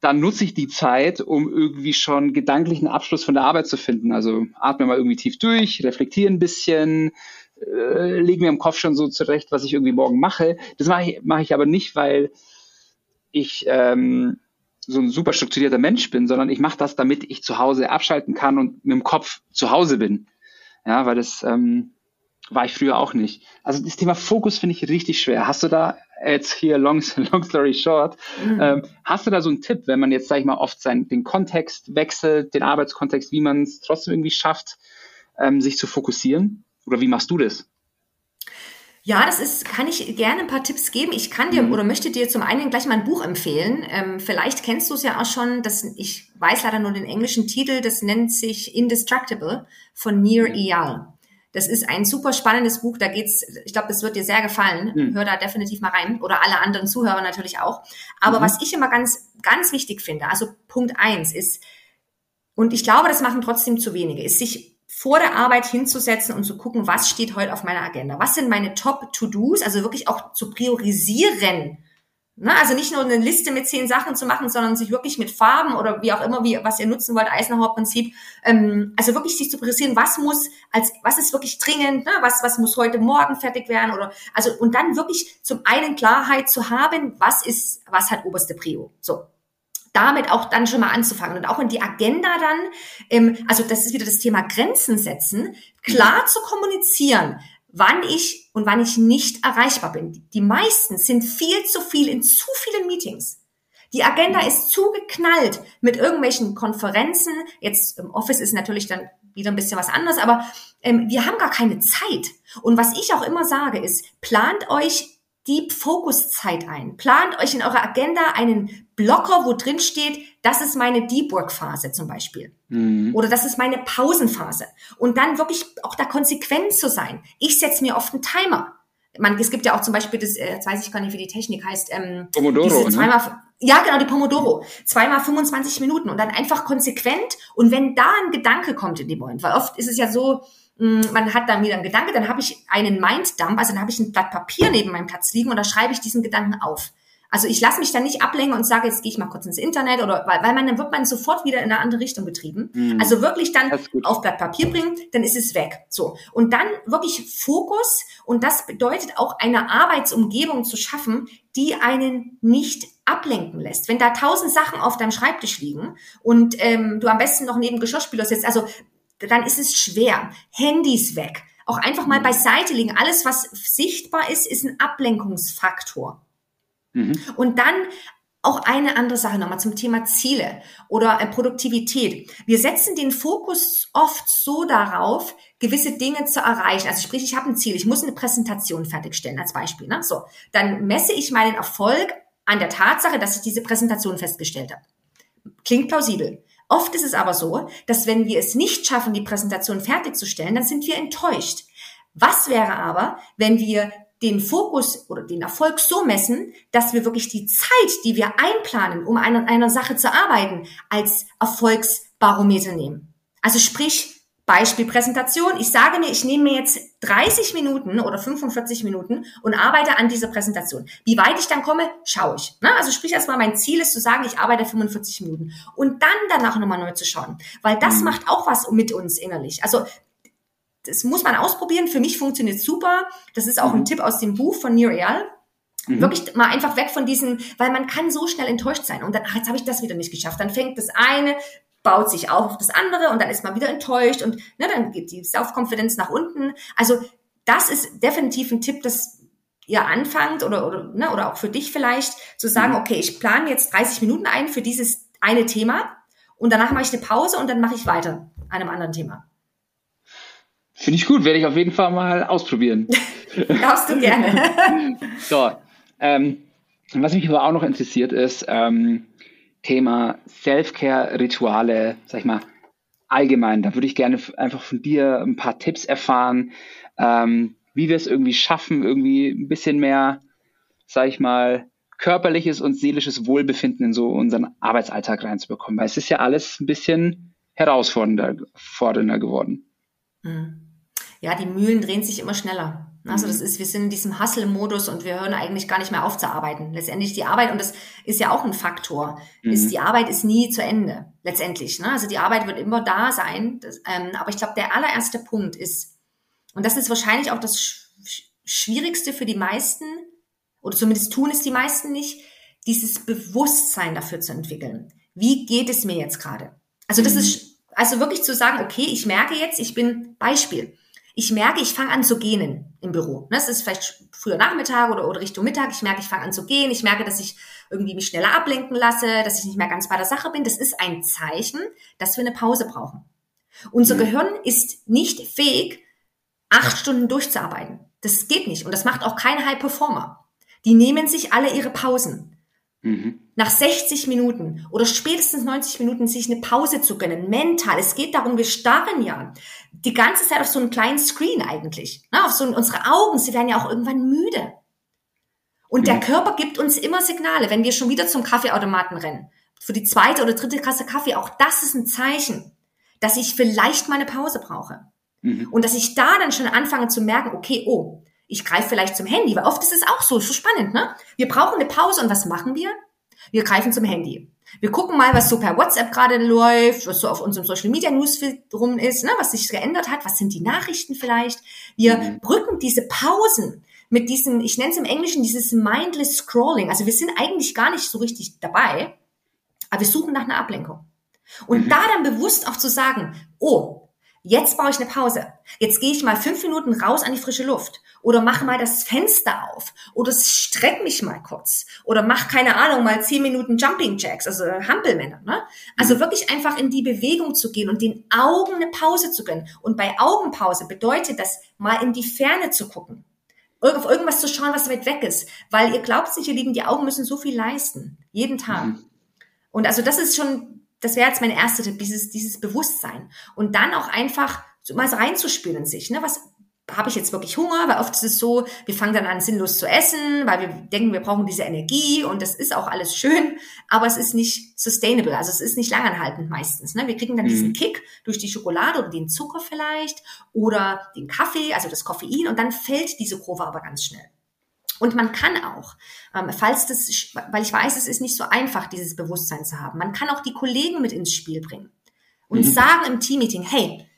dann nutze ich die Zeit, um irgendwie schon gedanklichen Abschluss von der Arbeit zu finden. Also atme mal irgendwie tief durch, reflektiere ein bisschen, äh, lege mir im Kopf schon so zurecht, was ich irgendwie morgen mache. Das mache ich, mache ich aber nicht, weil ich ähm, so ein super strukturierter Mensch bin, sondern ich mache das, damit ich zu Hause abschalten kann und mit dem Kopf zu Hause bin. Ja, weil das ähm, war ich früher auch nicht. Also das Thema Fokus finde ich richtig schwer. Hast du da jetzt hier long, long story short, mhm. ähm, hast du da so einen Tipp, wenn man jetzt, sag ich mal, oft seinen, den Kontext wechselt, den Arbeitskontext, wie man es trotzdem irgendwie schafft, ähm, sich zu fokussieren? Oder wie machst du das? Ja, das ist, kann ich gerne ein paar Tipps geben. Ich kann dir mhm. oder möchte dir zum einen gleich mal ein Buch empfehlen. Ähm, vielleicht kennst du es ja auch schon. Das, ich weiß leider nur den englischen Titel. Das nennt sich Indestructible von Nir mhm. Eyal. Das ist ein super spannendes Buch. Da geht's, ich glaube, das wird dir sehr gefallen. Mhm. Hör da definitiv mal rein. Oder alle anderen Zuhörer natürlich auch. Aber mhm. was ich immer ganz, ganz wichtig finde, also Punkt eins ist, und ich glaube, das machen trotzdem zu wenige, ist sich vor der Arbeit hinzusetzen und zu gucken, was steht heute auf meiner Agenda? Was sind meine Top-To-Dos? Also wirklich auch zu priorisieren. Ne? Also nicht nur eine Liste mit zehn Sachen zu machen, sondern sich wirklich mit Farben oder wie auch immer, wie, was ihr nutzen wollt, Eisenhower Prinzip, ähm, also wirklich sich zu priorisieren, was muss als, was ist wirklich dringend, ne? was, was muss heute Morgen fertig werden oder, also, und dann wirklich zum einen Klarheit zu haben, was ist, was hat oberste Prio. So damit auch dann schon mal anzufangen und auch in die Agenda dann, ähm, also das ist wieder das Thema Grenzen setzen, klar zu kommunizieren, wann ich und wann ich nicht erreichbar bin. Die meisten sind viel zu viel in zu vielen Meetings. Die Agenda ist zugeknallt mit irgendwelchen Konferenzen. Jetzt im Office ist natürlich dann wieder ein bisschen was anderes, aber ähm, wir haben gar keine Zeit. Und was ich auch immer sage, ist, plant euch Deep Focus Zeit ein. Plant euch in eurer Agenda einen Blocker, wo drin steht, das ist meine Deep Work Phase zum Beispiel. Mhm. Oder das ist meine Pausenphase. Und dann wirklich auch da konsequent zu sein. Ich setze mir oft einen Timer. Man, es gibt ja auch zum Beispiel das, äh, jetzt weiß ich gar nicht, wie die Technik heißt. Ähm, Pomodoro. Ne? zweimal, ne? Ja, genau, die Pomodoro. Zweimal 25 Minuten und dann einfach konsequent. Und wenn da ein Gedanke kommt in dem Moment, weil oft ist es ja so, man hat dann wieder einen Gedanke, dann habe ich einen Minddump, also dann habe ich ein Blatt Papier neben meinem Platz liegen und da schreibe ich diesen Gedanken auf. Also ich lasse mich dann nicht ablenken und sage, jetzt gehe ich mal kurz ins Internet oder weil, weil man dann wird man sofort wieder in eine andere Richtung getrieben. Mhm. Also wirklich dann auf Blatt Papier bringen, dann ist es weg. So und dann wirklich Fokus und das bedeutet auch eine Arbeitsumgebung zu schaffen, die einen nicht ablenken lässt. Wenn da tausend Sachen auf deinem Schreibtisch liegen und ähm, du am besten noch neben Geschirrspüler sitzt, also dann ist es schwer. Handys weg. Auch einfach mal beiseite legen. Alles, was sichtbar ist, ist ein Ablenkungsfaktor. Mhm. Und dann auch eine andere Sache nochmal zum Thema Ziele oder äh, Produktivität. Wir setzen den Fokus oft so darauf, gewisse Dinge zu erreichen. Also sprich, ich habe ein Ziel, ich muss eine Präsentation fertigstellen als Beispiel. Ne? So, dann messe ich meinen Erfolg an der Tatsache, dass ich diese Präsentation festgestellt habe. Klingt plausibel. Oft ist es aber so, dass wenn wir es nicht schaffen, die Präsentation fertigzustellen, dann sind wir enttäuscht. Was wäre aber, wenn wir den Fokus oder den Erfolg so messen, dass wir wirklich die Zeit, die wir einplanen, um an einer Sache zu arbeiten, als Erfolgsbarometer nehmen. Also sprich, Beispiel Präsentation. Ich sage mir, ich nehme mir jetzt 30 Minuten oder 45 Minuten und arbeite an dieser Präsentation. Wie weit ich dann komme, schaue ich. Ne? Also sprich erstmal, mein Ziel ist zu sagen, ich arbeite 45 Minuten und dann danach nochmal neu zu schauen, weil das mhm. macht auch was mit uns innerlich. Also das muss man ausprobieren. Für mich funktioniert super. Das ist auch mhm. ein Tipp aus dem Buch von Nir Eyal. Mhm. Wirklich mal einfach weg von diesen, weil man kann so schnell enttäuscht sein und dann, ach, jetzt habe ich das wieder nicht geschafft. Dann fängt das eine, baut sich auf auf das andere und dann ist man wieder enttäuscht und ne, dann geht die Self-Confidence nach unten. Also das ist definitiv ein Tipp, dass ihr anfangt oder, oder, ne, oder auch für dich vielleicht zu sagen, mhm. okay, ich plane jetzt 30 Minuten ein für dieses eine Thema und danach mache ich eine Pause und dann mache ich weiter an einem anderen Thema. Finde ich gut, werde ich auf jeden Fall mal ausprobieren. Darfst du gerne. so, ähm, was mich aber auch noch interessiert ist, ähm, Thema Self-Care-Rituale, sag ich mal, allgemein. Da würde ich gerne einfach von dir ein paar Tipps erfahren, ähm, wie wir es irgendwie schaffen, irgendwie ein bisschen mehr, sag ich mal, körperliches und seelisches Wohlbefinden in so unseren Arbeitsalltag reinzubekommen. Weil es ist ja alles ein bisschen herausfordernder geworden. Mhm ja, die Mühlen drehen sich immer schneller. Also das mhm. ist, wir sind in diesem Hustle-Modus und wir hören eigentlich gar nicht mehr auf zu arbeiten. Letztendlich die Arbeit, und das ist ja auch ein Faktor, mhm. ist, die Arbeit ist nie zu Ende, letztendlich. Ne? Also die Arbeit wird immer da sein. Das, ähm, aber ich glaube, der allererste Punkt ist, und das ist wahrscheinlich auch das Sch Schwierigste für die meisten, oder zumindest tun es die meisten nicht, dieses Bewusstsein dafür zu entwickeln. Wie geht es mir jetzt gerade? Also das mhm. ist, also wirklich zu sagen, okay, ich merke jetzt, ich bin Beispiel ich merke, ich fange an zu gähnen im Büro. Das ist vielleicht früher Nachmittag oder, oder Richtung Mittag. Ich merke, ich fange an zu gehen. Ich merke, dass ich irgendwie mich schneller ablenken lasse, dass ich nicht mehr ganz bei der Sache bin. Das ist ein Zeichen, dass wir eine Pause brauchen. Unser mhm. Gehirn ist nicht fähig, acht Stunden durchzuarbeiten. Das geht nicht. Und das macht auch kein High Performer. Die nehmen sich alle ihre Pausen. Mhm. Nach 60 Minuten oder spätestens 90 Minuten sich eine Pause zu gönnen, mental. Es geht darum, wir starren ja die ganze Zeit auf so einen kleinen Screen eigentlich. Ne? Auf so unsere Augen, sie werden ja auch irgendwann müde. Und mhm. der Körper gibt uns immer Signale, wenn wir schon wieder zum Kaffeeautomaten rennen. Für die zweite oder dritte Kasse Kaffee, auch das ist ein Zeichen, dass ich vielleicht mal eine Pause brauche. Mhm. Und dass ich da dann schon anfange zu merken, okay, oh, ich greife vielleicht zum Handy, weil oft ist es auch so, so spannend, ne? Wir brauchen eine Pause und was machen wir? Wir greifen zum Handy. Wir gucken mal, was so per WhatsApp gerade läuft, was so auf unserem Social Media Newsfeed rum ist, ne, was sich geändert hat, was sind die Nachrichten vielleicht. Wir mhm. brücken diese Pausen mit diesem, ich nenne es im Englischen, dieses mindless Scrolling. Also wir sind eigentlich gar nicht so richtig dabei, aber wir suchen nach einer Ablenkung. Und mhm. da dann bewusst auch zu sagen, oh, Jetzt baue ich eine Pause. Jetzt gehe ich mal fünf Minuten raus an die frische Luft oder mache mal das Fenster auf oder streck mich mal kurz oder mach keine Ahnung mal zehn Minuten Jumping Jacks, also Hampelmänner. Ne? Also mhm. wirklich einfach in die Bewegung zu gehen und den Augen eine Pause zu gönnen. Und bei Augenpause bedeutet das mal in die Ferne zu gucken, auf irgendwas zu schauen, was weit weg ist, weil ihr glaubt sich, ihr Lieben, die Augen müssen so viel leisten jeden Tag. Mhm. Und also das ist schon das wäre jetzt mein erster Tipp, dieses, dieses Bewusstsein. Und dann auch einfach so mal so reinzuspüren in sich. Ne? Was habe ich jetzt wirklich Hunger? Weil oft ist es so, wir fangen dann an, sinnlos zu essen, weil wir denken, wir brauchen diese Energie und das ist auch alles schön, aber es ist nicht sustainable, also es ist nicht langanhaltend meistens. Ne? Wir kriegen dann mhm. diesen Kick durch die Schokolade oder den Zucker vielleicht oder den Kaffee, also das Koffein und dann fällt diese Kurve aber ganz schnell. Und man kann auch, ähm, falls das, weil ich weiß, es ist nicht so einfach, dieses Bewusstsein zu haben, man kann auch die Kollegen mit ins Spiel bringen und mhm. sagen im Teammeeting, hey,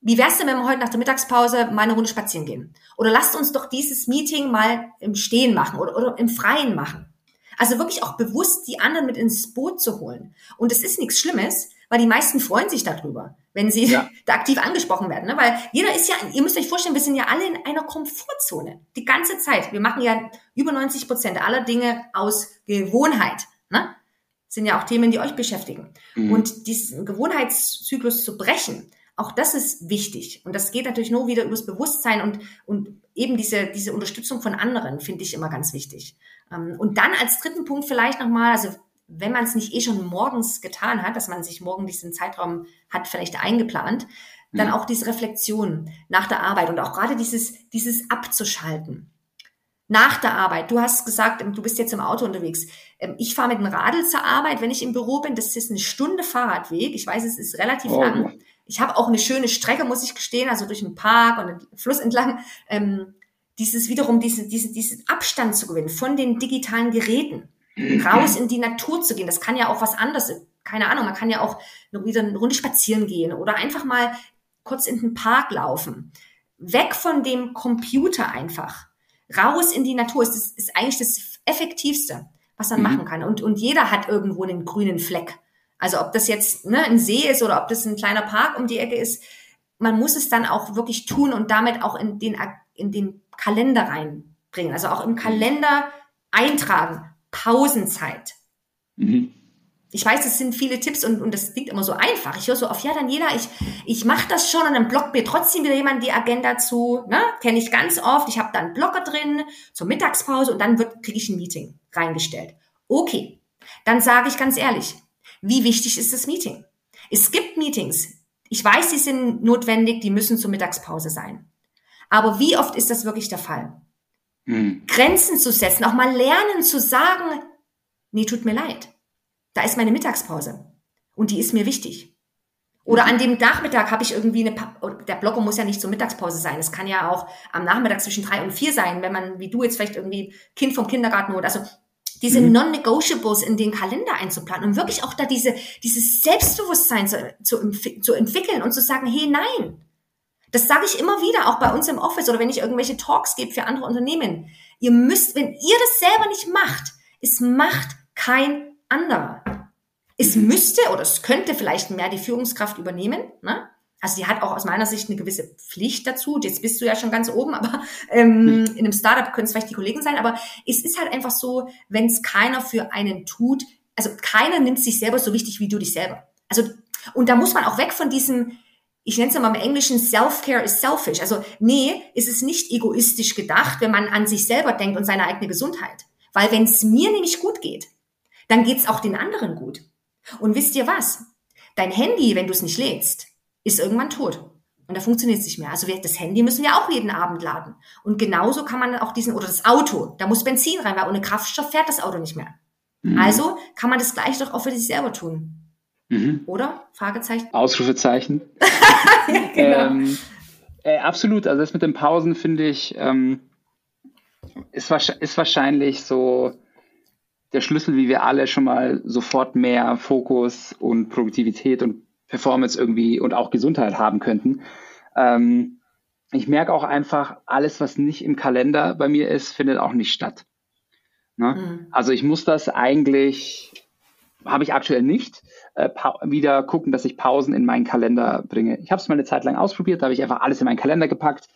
wie wär's denn, wenn wir heute nach der Mittagspause mal eine Runde spazieren gehen? Oder lasst uns doch dieses Meeting mal im Stehen machen oder, oder im Freien machen. Also wirklich auch bewusst die anderen mit ins Boot zu holen. Und es ist nichts Schlimmes, weil die meisten freuen sich darüber, wenn sie ja. da aktiv angesprochen werden. Ne? Weil jeder ist ja, ihr müsst euch vorstellen, wir sind ja alle in einer Komfortzone. Die ganze Zeit. Wir machen ja über 90 Prozent aller Dinge aus Gewohnheit. Ne? sind ja auch Themen, die euch beschäftigen. Mhm. Und diesen Gewohnheitszyklus zu brechen, auch das ist wichtig. Und das geht natürlich nur wieder übers Bewusstsein und, und eben diese, diese Unterstützung von anderen finde ich immer ganz wichtig. Ähm, und dann als dritten Punkt vielleicht nochmal, also wenn man es nicht eh schon morgens getan hat, dass man sich morgen diesen Zeitraum hat vielleicht eingeplant, dann mhm. auch diese Reflexion nach der Arbeit und auch gerade dieses, dieses abzuschalten nach der Arbeit. Du hast gesagt, du bist jetzt im Auto unterwegs. Ähm, ich fahre mit dem Radl zur Arbeit, wenn ich im Büro bin. Das ist eine Stunde Fahrradweg. Ich weiß, es ist relativ oh. lang. Ich habe auch eine schöne Strecke, muss ich gestehen, also durch den Park und den Fluss entlang. Ähm, dieses wiederum, diese, diese, diesen Abstand zu gewinnen von den digitalen Geräten, raus in die Natur zu gehen. Das kann ja auch was anderes. Keine Ahnung, man kann ja auch wieder eine Runde spazieren gehen oder einfach mal kurz in den Park laufen. Weg von dem Computer einfach raus in die Natur ist, ist eigentlich das Effektivste, was man mhm. machen kann. Und, und jeder hat irgendwo einen grünen Fleck. Also ob das jetzt ne, ein See ist oder ob das ein kleiner Park um die Ecke ist, man muss es dann auch wirklich tun und damit auch in den, in den Kalender reinbringen. Also auch im Kalender eintragen. Pausenzeit. Mhm ich weiß, es sind viele Tipps und, und das klingt immer so einfach. Ich höre so auf, ja, Daniela, ich, ich mache das schon und dann blockt mir trotzdem wieder jemand die Agenda zu. Ne? Kenne ich ganz oft. Ich habe da einen Blocker drin zur Mittagspause und dann kriege ich ein Meeting reingestellt. Okay, dann sage ich ganz ehrlich, wie wichtig ist das Meeting? Es gibt Meetings. Ich weiß, die sind notwendig, die müssen zur Mittagspause sein. Aber wie oft ist das wirklich der Fall? Hm. Grenzen zu setzen, auch mal lernen zu sagen, nee, tut mir leid da ist meine Mittagspause und die ist mir wichtig. Oder an dem Nachmittag habe ich irgendwie eine, pa der Blocker muss ja nicht zur Mittagspause sein. Es kann ja auch am Nachmittag zwischen drei und vier sein, wenn man, wie du jetzt vielleicht irgendwie Kind vom Kindergarten oder, also diese mhm. Non-Negotiables in den Kalender einzuplanen und wirklich auch da diese, dieses Selbstbewusstsein zu, zu, zu entwickeln und zu sagen, hey, nein. Das sage ich immer wieder, auch bei uns im Office oder wenn ich irgendwelche Talks gebe für andere Unternehmen. Ihr müsst, wenn ihr das selber nicht macht, es macht kein anderer. Es mhm. müsste oder es könnte vielleicht mehr die Führungskraft übernehmen. Ne? Also die hat auch aus meiner Sicht eine gewisse Pflicht dazu. Jetzt bist du ja schon ganz oben, aber ähm, mhm. in einem Startup können es vielleicht die Kollegen sein. Aber es ist halt einfach so, wenn es keiner für einen tut, also keiner nimmt sich selber so wichtig wie du dich selber. Also und da muss man auch weg von diesem, ich nenne es mal im Englischen, Self-Care is selfish. Also nee, ist es nicht egoistisch gedacht, wenn man an sich selber denkt und seine eigene Gesundheit. Weil wenn es mir nämlich gut geht, dann geht's auch den anderen gut. Und wisst ihr was? Dein Handy, wenn du es nicht lädst, ist irgendwann tot. Und da funktioniert es nicht mehr. Also das Handy müssen wir auch jeden Abend laden. Und genauso kann man auch diesen, oder das Auto, da muss Benzin rein, weil ohne Kraftstoff fährt das Auto nicht mehr. Mhm. Also kann man das gleich doch auch für sich selber tun. Mhm. Oder? Fragezeichen? Ausrufezeichen. ja, genau. ähm, äh, absolut. Also das mit den Pausen finde ich, ähm, ist, ist wahrscheinlich so der Schlüssel, wie wir alle schon mal sofort mehr Fokus und Produktivität und Performance irgendwie und auch Gesundheit haben könnten. Ähm, ich merke auch einfach, alles, was nicht im Kalender bei mir ist, findet auch nicht statt. Ne? Mhm. Also ich muss das eigentlich, habe ich aktuell nicht, äh, wieder gucken, dass ich Pausen in meinen Kalender bringe. Ich habe es mal eine Zeit lang ausprobiert, da habe ich einfach alles in meinen Kalender gepackt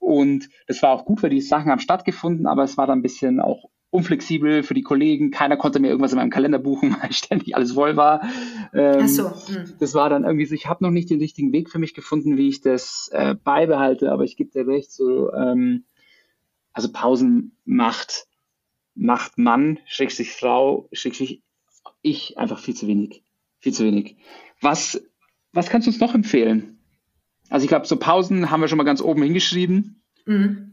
und das war auch gut, weil die Sachen haben stattgefunden, aber es war dann ein bisschen auch unflexibel für die Kollegen. Keiner konnte mir irgendwas in meinem Kalender buchen, weil ständig alles voll war. Ähm, Ach so. Hm. Das war dann irgendwie so, ich habe noch nicht den richtigen Weg für mich gefunden, wie ich das äh, beibehalte, aber ich gebe dir recht, so, ähm, also Pausen macht, macht Mann, Schrägstrich Frau, Schrägstrich ich einfach viel zu wenig. Viel zu wenig. Was, was kannst du uns noch empfehlen? Also ich glaube, so Pausen haben wir schon mal ganz oben hingeschrieben. Mhm.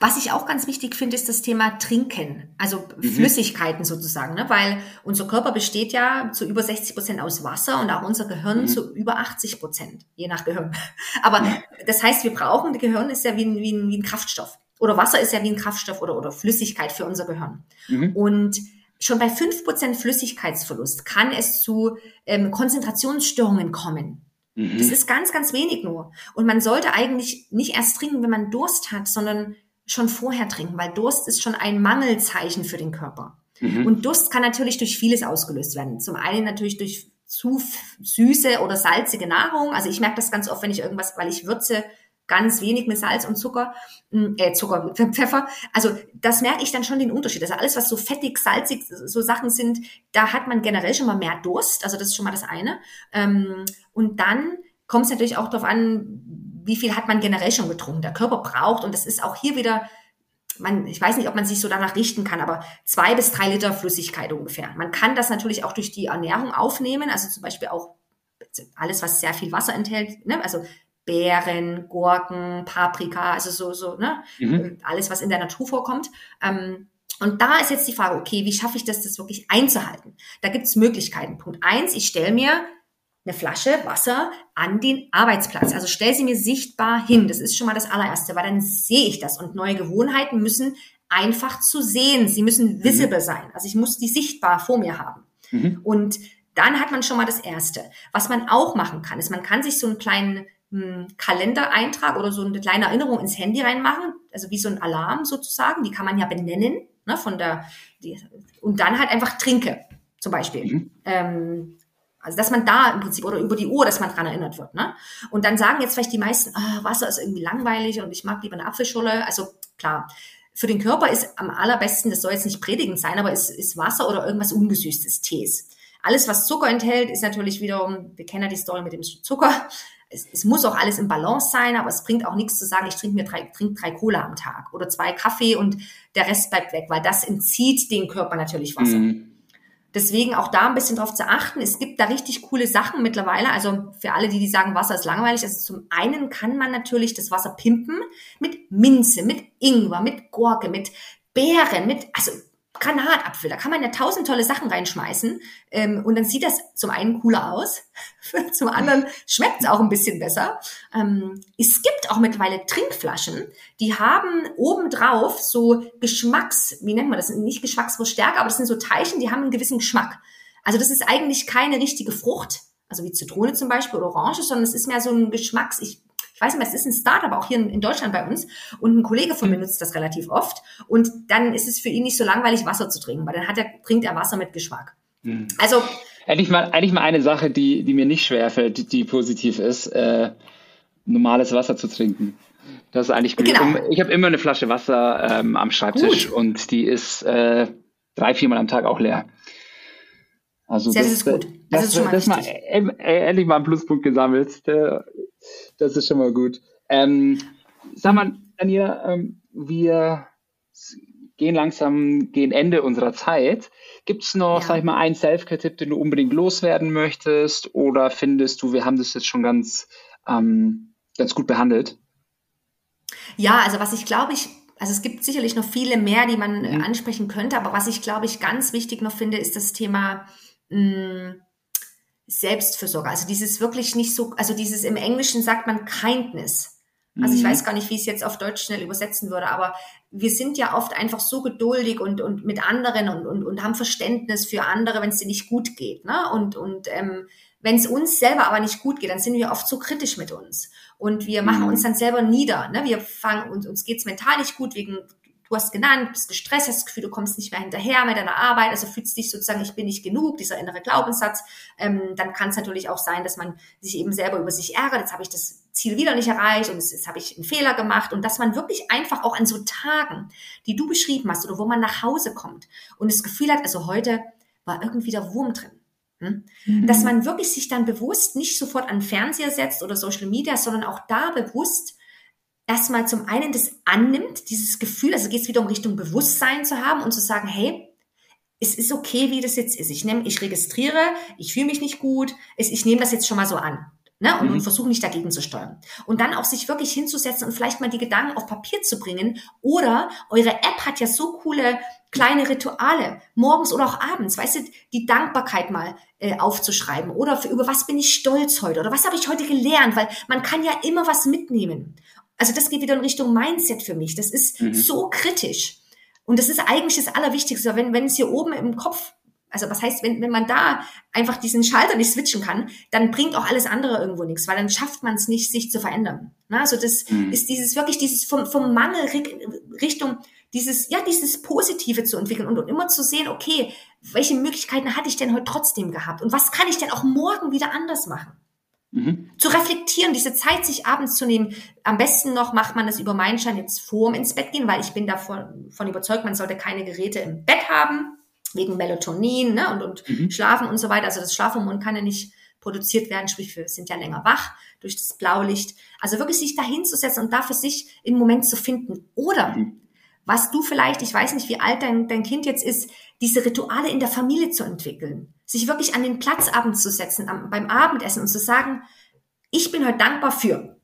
Was ich auch ganz wichtig finde, ist das Thema Trinken, also mhm. Flüssigkeiten sozusagen, ne? weil unser Körper besteht ja zu über 60 Prozent aus Wasser und auch unser Gehirn mhm. zu über 80 Prozent, je nach Gehirn. Aber das heißt, wir brauchen, das Gehirn ist ja wie ein, wie ein, wie ein Kraftstoff oder Wasser ist ja wie ein Kraftstoff oder, oder Flüssigkeit für unser Gehirn. Mhm. Und schon bei 5% Flüssigkeitsverlust kann es zu ähm, Konzentrationsstörungen kommen. Mhm. Das ist ganz, ganz wenig nur. Und man sollte eigentlich nicht erst trinken, wenn man Durst hat, sondern schon vorher trinken, weil Durst ist schon ein Mangelzeichen für den Körper. Mhm. Und Durst kann natürlich durch vieles ausgelöst werden. Zum einen natürlich durch zu süße oder salzige Nahrung. Also ich merke das ganz oft, wenn ich irgendwas, weil ich würze, ganz wenig mit Salz und Zucker, mm, äh, Zucker, Pfeffer. Also das merke ich dann schon den Unterschied. Also alles, was so fettig, salzig, so Sachen sind, da hat man generell schon mal mehr Durst. Also das ist schon mal das eine. Ähm, und dann kommt es natürlich auch darauf an, wie viel hat man generell schon getrunken. Der Körper braucht, und das ist auch hier wieder, man, ich weiß nicht, ob man sich so danach richten kann, aber zwei bis drei Liter Flüssigkeit ungefähr. Man kann das natürlich auch durch die Ernährung aufnehmen, also zum Beispiel auch alles, was sehr viel Wasser enthält, ne? also Beeren, Gurken, Paprika, also so, so, ne? Mhm. Alles, was in der Natur vorkommt. Ähm, und da ist jetzt die Frage, okay, wie schaffe ich das, das wirklich einzuhalten? Da gibt es Möglichkeiten. Punkt eins, ich stelle mir eine Flasche Wasser an den Arbeitsplatz. Also stell sie mir sichtbar hin. Das ist schon mal das allererste, weil dann sehe ich das. Und neue Gewohnheiten müssen einfach zu sehen. Sie müssen mhm. visible mhm. sein. Also ich muss die sichtbar vor mir haben. Mhm. Und dann hat man schon mal das Erste. Was man auch machen kann, ist, man kann sich so einen kleinen Kalendereintrag oder so eine kleine Erinnerung ins Handy reinmachen, also wie so ein Alarm sozusagen, die kann man ja benennen, ne, von der, die, und dann halt einfach trinke, zum Beispiel. Mhm. Ähm, also dass man da im Prinzip oder über die Uhr, dass man dran erinnert wird. Ne? Und dann sagen jetzt vielleicht die meisten, ah, Wasser ist irgendwie langweilig und ich mag lieber eine Apfelscholle. Also klar, für den Körper ist am allerbesten, das soll jetzt nicht predigend sein, aber ist, ist Wasser oder irgendwas ungesüßtes Tees. Alles, was Zucker enthält, ist natürlich wiederum, wir kennen ja die Story mit dem Zucker, es, es muss auch alles im Balance sein, aber es bringt auch nichts zu sagen, ich trinke mir drei, trink drei Cola am Tag oder zwei Kaffee und der Rest bleibt weg, weil das entzieht den Körper natürlich Wasser. Mhm. Deswegen auch da ein bisschen drauf zu achten. Es gibt da richtig coole Sachen mittlerweile. Also für alle, die, die sagen, Wasser ist langweilig. Also zum einen kann man natürlich das Wasser pimpen mit Minze, mit Ingwer, mit Gurke, mit Beeren, mit, also Granatapfel, da kann man ja tausend tolle Sachen reinschmeißen ähm, und dann sieht das zum einen cooler aus, zum anderen schmeckt es auch ein bisschen besser. Ähm, es gibt auch mittlerweile Trinkflaschen, die haben obendrauf so Geschmacks, wie nennt man das, nicht Geschmacksverstärker, aber das sind so Teilchen, die haben einen gewissen Geschmack. Also das ist eigentlich keine richtige Frucht, also wie Zitrone zum Beispiel oder Orange, sondern es ist mehr so ein Geschmacks, ich weiß nicht mehr, es ist ein Startup auch hier in, Deutschland bei uns und ein Kollege von mir nutzt das relativ oft und dann ist es für ihn nicht so langweilig, Wasser zu trinken, weil dann hat er, trinkt er Wasser mit Geschmack. Mhm. Also eigentlich mal, eigentlich mal eine Sache, die, die mir nicht schwerfällt, die, die positiv ist, äh, normales Wasser zu trinken. Das ist eigentlich gut. Genau. Ich habe immer eine Flasche Wasser ähm, am Schreibtisch gut. und die ist äh, drei, viermal am Tag auch leer. Also das, das ist gut. Das, das ist schon mal, das mal äh, endlich mal einen Pluspunkt gesammelt. Der, das ist schon mal gut. Ähm, sag mal, Daniela, ähm, wir gehen langsam gegen Ende unserer Zeit. Gibt es noch, ja. sag ich mal, einen Self-Care-Tipp, den du unbedingt loswerden möchtest? Oder findest du, wir haben das jetzt schon ganz, ähm, ganz gut behandelt? Ja, also was ich glaube, ich, also es gibt sicherlich noch viele mehr, die man mhm. ansprechen könnte, aber was ich glaube ich ganz wichtig noch finde, ist das Thema mh, Selbstfürsorge. Also dieses wirklich nicht so, also dieses im Englischen sagt man Kindness. Also ich mhm. weiß gar nicht, wie ich es jetzt auf Deutsch schnell übersetzen würde, aber wir sind ja oft einfach so geduldig und, und mit anderen und, und, und haben Verständnis für andere, wenn es dir nicht gut geht. Ne? Und, und ähm, wenn es uns selber aber nicht gut geht, dann sind wir oft so kritisch mit uns. Und wir machen mhm. uns dann selber nieder. Ne? Wir fangen, uns, uns geht's mental nicht gut wegen du hast genannt, bist gestresst, hast das Gefühl, du kommst nicht mehr hinterher mit deiner Arbeit, also fühlst dich sozusagen, ich bin nicht genug, dieser innere Glaubenssatz, ähm, dann kann es natürlich auch sein, dass man sich eben selber über sich ärgert, jetzt habe ich das Ziel wieder nicht erreicht und jetzt, jetzt habe ich einen Fehler gemacht und dass man wirklich einfach auch an so Tagen, die du beschrieben hast oder wo man nach Hause kommt und das Gefühl hat, also heute war irgendwie der Wurm drin. Hm? Mhm. Dass man wirklich sich dann bewusst nicht sofort an Fernseher setzt oder Social Media, sondern auch da bewusst erstmal zum einen das annimmt, dieses Gefühl, also geht es wieder um Richtung Bewusstsein zu haben und zu sagen, hey, es ist okay, wie das jetzt ist. Ich nehme, ich registriere, ich fühle mich nicht gut, ich, ich nehme das jetzt schon mal so an. Ne, und, mhm. und versuche nicht dagegen zu steuern. Und dann auch sich wirklich hinzusetzen und vielleicht mal die Gedanken auf Papier zu bringen. Oder eure App hat ja so coole kleine Rituale, morgens oder auch abends, weißt du, die Dankbarkeit mal äh, aufzuschreiben. Oder für, über was bin ich stolz heute? Oder was habe ich heute gelernt? Weil man kann ja immer was mitnehmen also das geht wieder in Richtung Mindset für mich. Das ist mhm. so kritisch. Und das ist eigentlich das Allerwichtigste, wenn, wenn es hier oben im Kopf, also was heißt, wenn, wenn man da einfach diesen Schalter nicht switchen kann, dann bringt auch alles andere irgendwo nichts, weil dann schafft man es nicht, sich zu verändern. Na, also das mhm. ist dieses wirklich dieses vom, vom Mangel Richtung dieses, ja, dieses Positive zu entwickeln und, und immer zu sehen, okay, welche Möglichkeiten hatte ich denn heute trotzdem gehabt? Und was kann ich denn auch morgen wieder anders machen? Mhm. Zu reflektieren, diese Zeit sich abends zu nehmen. Am besten noch macht man das über meinen Schein jetzt vorm ins Bett gehen, weil ich bin davon von überzeugt, man sollte keine Geräte im Bett haben, wegen Melatonin ne, und, und mhm. Schlafen und so weiter. Also das Schlafhormon kann ja nicht produziert werden, sprich wir sind ja länger wach durch das Blaulicht. Also wirklich sich dahin zu setzen und dafür sich im Moment zu finden. Oder mhm. was du vielleicht, ich weiß nicht, wie alt dein, dein Kind jetzt ist, diese Rituale in der Familie zu entwickeln. Sich wirklich an den Platzabend zu setzen, am, beim Abendessen und zu sagen, ich bin heute dankbar für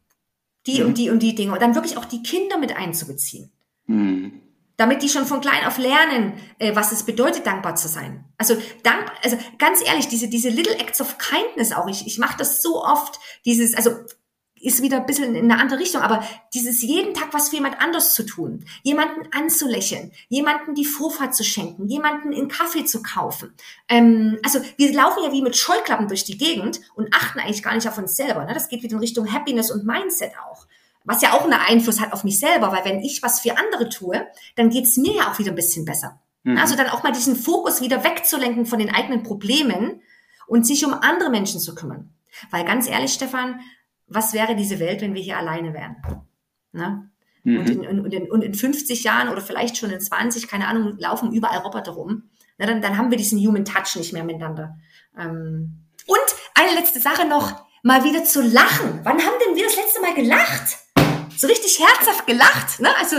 die mhm. und die und die Dinge. Und dann wirklich auch die Kinder mit einzubeziehen. Mhm damit die schon von klein auf lernen, äh, was es bedeutet, dankbar zu sein. Also dank, also ganz ehrlich, diese diese Little Acts of Kindness auch. Ich ich mache das so oft. Dieses, also ist wieder ein bisschen in eine andere Richtung, aber dieses jeden Tag was für jemand anders zu tun, jemanden anzulächeln, jemanden die Vorfahrt zu schenken, jemanden in Kaffee zu kaufen. Ähm, also wir laufen ja wie mit Scheuklappen durch die Gegend und achten eigentlich gar nicht auf uns selber. Ne? Das geht wieder in Richtung Happiness und Mindset auch was ja auch einen Einfluss hat auf mich selber, weil wenn ich was für andere tue, dann geht's mir ja auch wieder ein bisschen besser. Mhm. Also dann auch mal diesen Fokus wieder wegzulenken von den eigenen Problemen und sich um andere Menschen zu kümmern. Weil ganz ehrlich, Stefan, was wäre diese Welt, wenn wir hier alleine wären? Ne? Mhm. Und, in, und, in, und in 50 Jahren oder vielleicht schon in 20, keine Ahnung, laufen überall Roboter rum. Na, dann, dann haben wir diesen Human Touch nicht mehr miteinander. Ähm, und eine letzte Sache noch, mal wieder zu lachen. Wann haben denn wir das letzte Mal gelacht? so richtig herzhaft gelacht. Ne? Also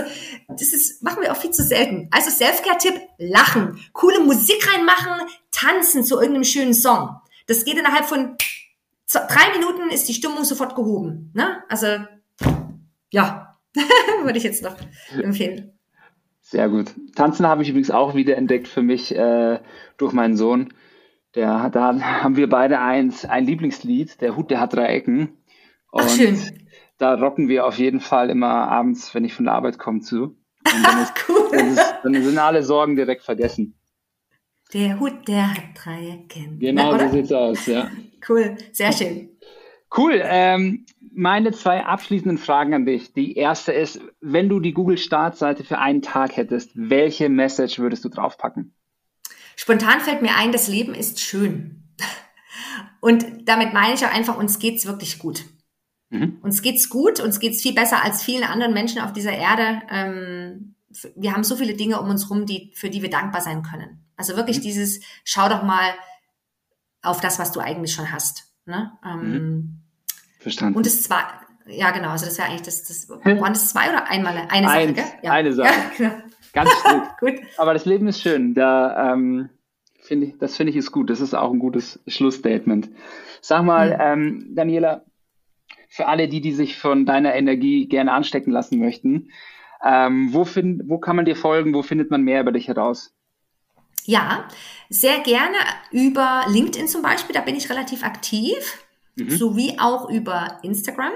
das ist, machen wir auch viel zu selten. Also Selfcare-Tipp, lachen. Coole Musik reinmachen, tanzen zu irgendeinem schönen Song. Das geht innerhalb von drei Minuten ist die Stimmung sofort gehoben. Ne? Also ja, würde ich jetzt noch empfehlen. Sehr gut. Tanzen habe ich übrigens auch wieder entdeckt für mich äh, durch meinen Sohn. Der, da haben wir beide eins, ein Lieblingslied, der Hut, der hat drei Ecken. Und Ach, schön da rocken wir auf jeden Fall immer abends, wenn ich von der Arbeit komme, zu. Und dann, ist, cool. dann, ist, dann sind alle Sorgen direkt vergessen. Der Hut, der hat drei Ecken. Genau, Na, so sieht's aus, ja. Cool, sehr schön. Cool. Ähm, meine zwei abschließenden Fragen an dich. Die erste ist, wenn du die Google-Startseite für einen Tag hättest, welche Message würdest du draufpacken? Spontan fällt mir ein, das Leben ist schön. Und damit meine ich auch einfach, uns geht's wirklich gut. Mhm. Uns geht's gut, uns geht's viel besser als vielen anderen Menschen auf dieser Erde. Ähm, wir haben so viele Dinge um uns rum, die, für die wir dankbar sein können. Also wirklich mhm. dieses, schau doch mal auf das, was du eigentlich schon hast. Ne? Ähm, mhm. Verstanden. Und das zwei, ja genau, also das wäre eigentlich das, das waren das zwei oder einmal eine Sache, Eins, gell? Ja. Eine Sache. Ja, genau. Ganz gut. Aber das Leben ist schön. Da ähm, finde ich, das finde ich ist gut. Das ist auch ein gutes Schlussstatement. Sag mal, mhm. ähm, Daniela, für alle die, die sich von deiner Energie gerne anstecken lassen möchten. Ähm, wo, find, wo kann man dir folgen? Wo findet man mehr über dich heraus? Ja, sehr gerne über LinkedIn zum Beispiel, da bin ich relativ aktiv, mhm. sowie auch über Instagram.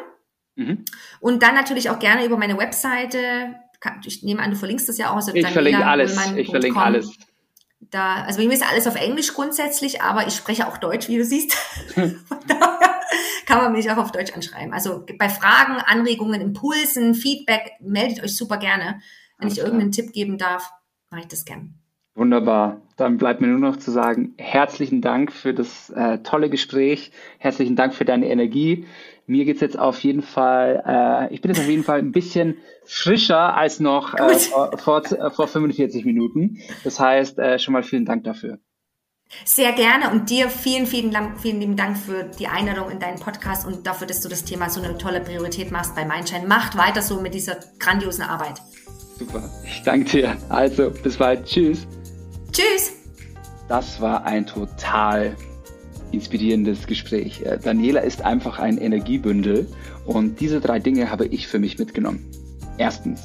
Mhm. Und dann natürlich auch gerne über meine Webseite. Ich nehme an, du verlinkst das ja auch. Also ich verlinke alles. Ich verlinke alles. Da, also bei mir ist alles auf Englisch grundsätzlich, aber ich spreche auch Deutsch, wie du siehst. Von daher kann man mich auch auf Deutsch anschreiben. Also bei Fragen, Anregungen, Impulsen, Feedback, meldet euch super gerne. Wenn ich irgendeinen Tipp geben darf, mache ich das gern. Wunderbar. Dann bleibt mir nur noch zu sagen, herzlichen Dank für das äh, tolle Gespräch. Herzlichen Dank für deine Energie. Mir geht's jetzt auf jeden Fall, äh, ich bin jetzt auf jeden Fall ein bisschen frischer als noch äh, vor, vor, vor 45 Minuten. Das heißt, äh, schon mal vielen Dank dafür. Sehr gerne und dir vielen, vielen, vielen lieben Dank für die Einladung in deinen Podcast und dafür, dass du das Thema so eine tolle Priorität machst bei Mindshine. Macht weiter so mit dieser grandiosen Arbeit. Super, ich danke dir. Also, bis bald. Tschüss. Tschüss. Das war ein total inspirierendes Gespräch. Äh, Daniela ist einfach ein Energiebündel und diese drei Dinge habe ich für mich mitgenommen. Erstens,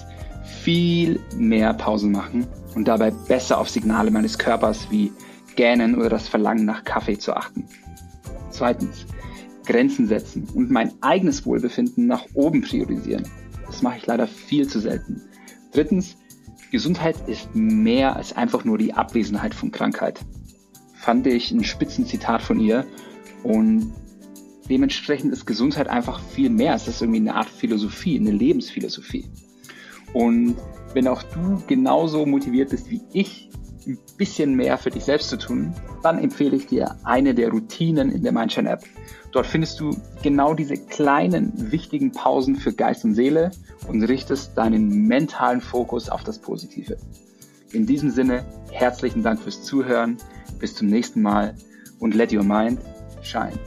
viel mehr Pausen machen und dabei besser auf Signale meines Körpers wie Gähnen oder das Verlangen nach Kaffee zu achten. Zweitens, Grenzen setzen und mein eigenes Wohlbefinden nach oben priorisieren. Das mache ich leider viel zu selten. Drittens, Gesundheit ist mehr als einfach nur die Abwesenheit von Krankheit. Fand ich ein Spitzenzitat von ihr und dementsprechend ist Gesundheit einfach viel mehr. Es ist irgendwie eine Art Philosophie, eine Lebensphilosophie. Und wenn auch du genauso motiviert bist wie ich, ein bisschen mehr für dich selbst zu tun, dann empfehle ich dir eine der Routinen in der Mindshine App. Dort findest du genau diese kleinen, wichtigen Pausen für Geist und Seele und richtest deinen mentalen Fokus auf das Positive. In diesem Sinne, herzlichen Dank fürs Zuhören. Bis zum nächsten Mal und let your mind shine.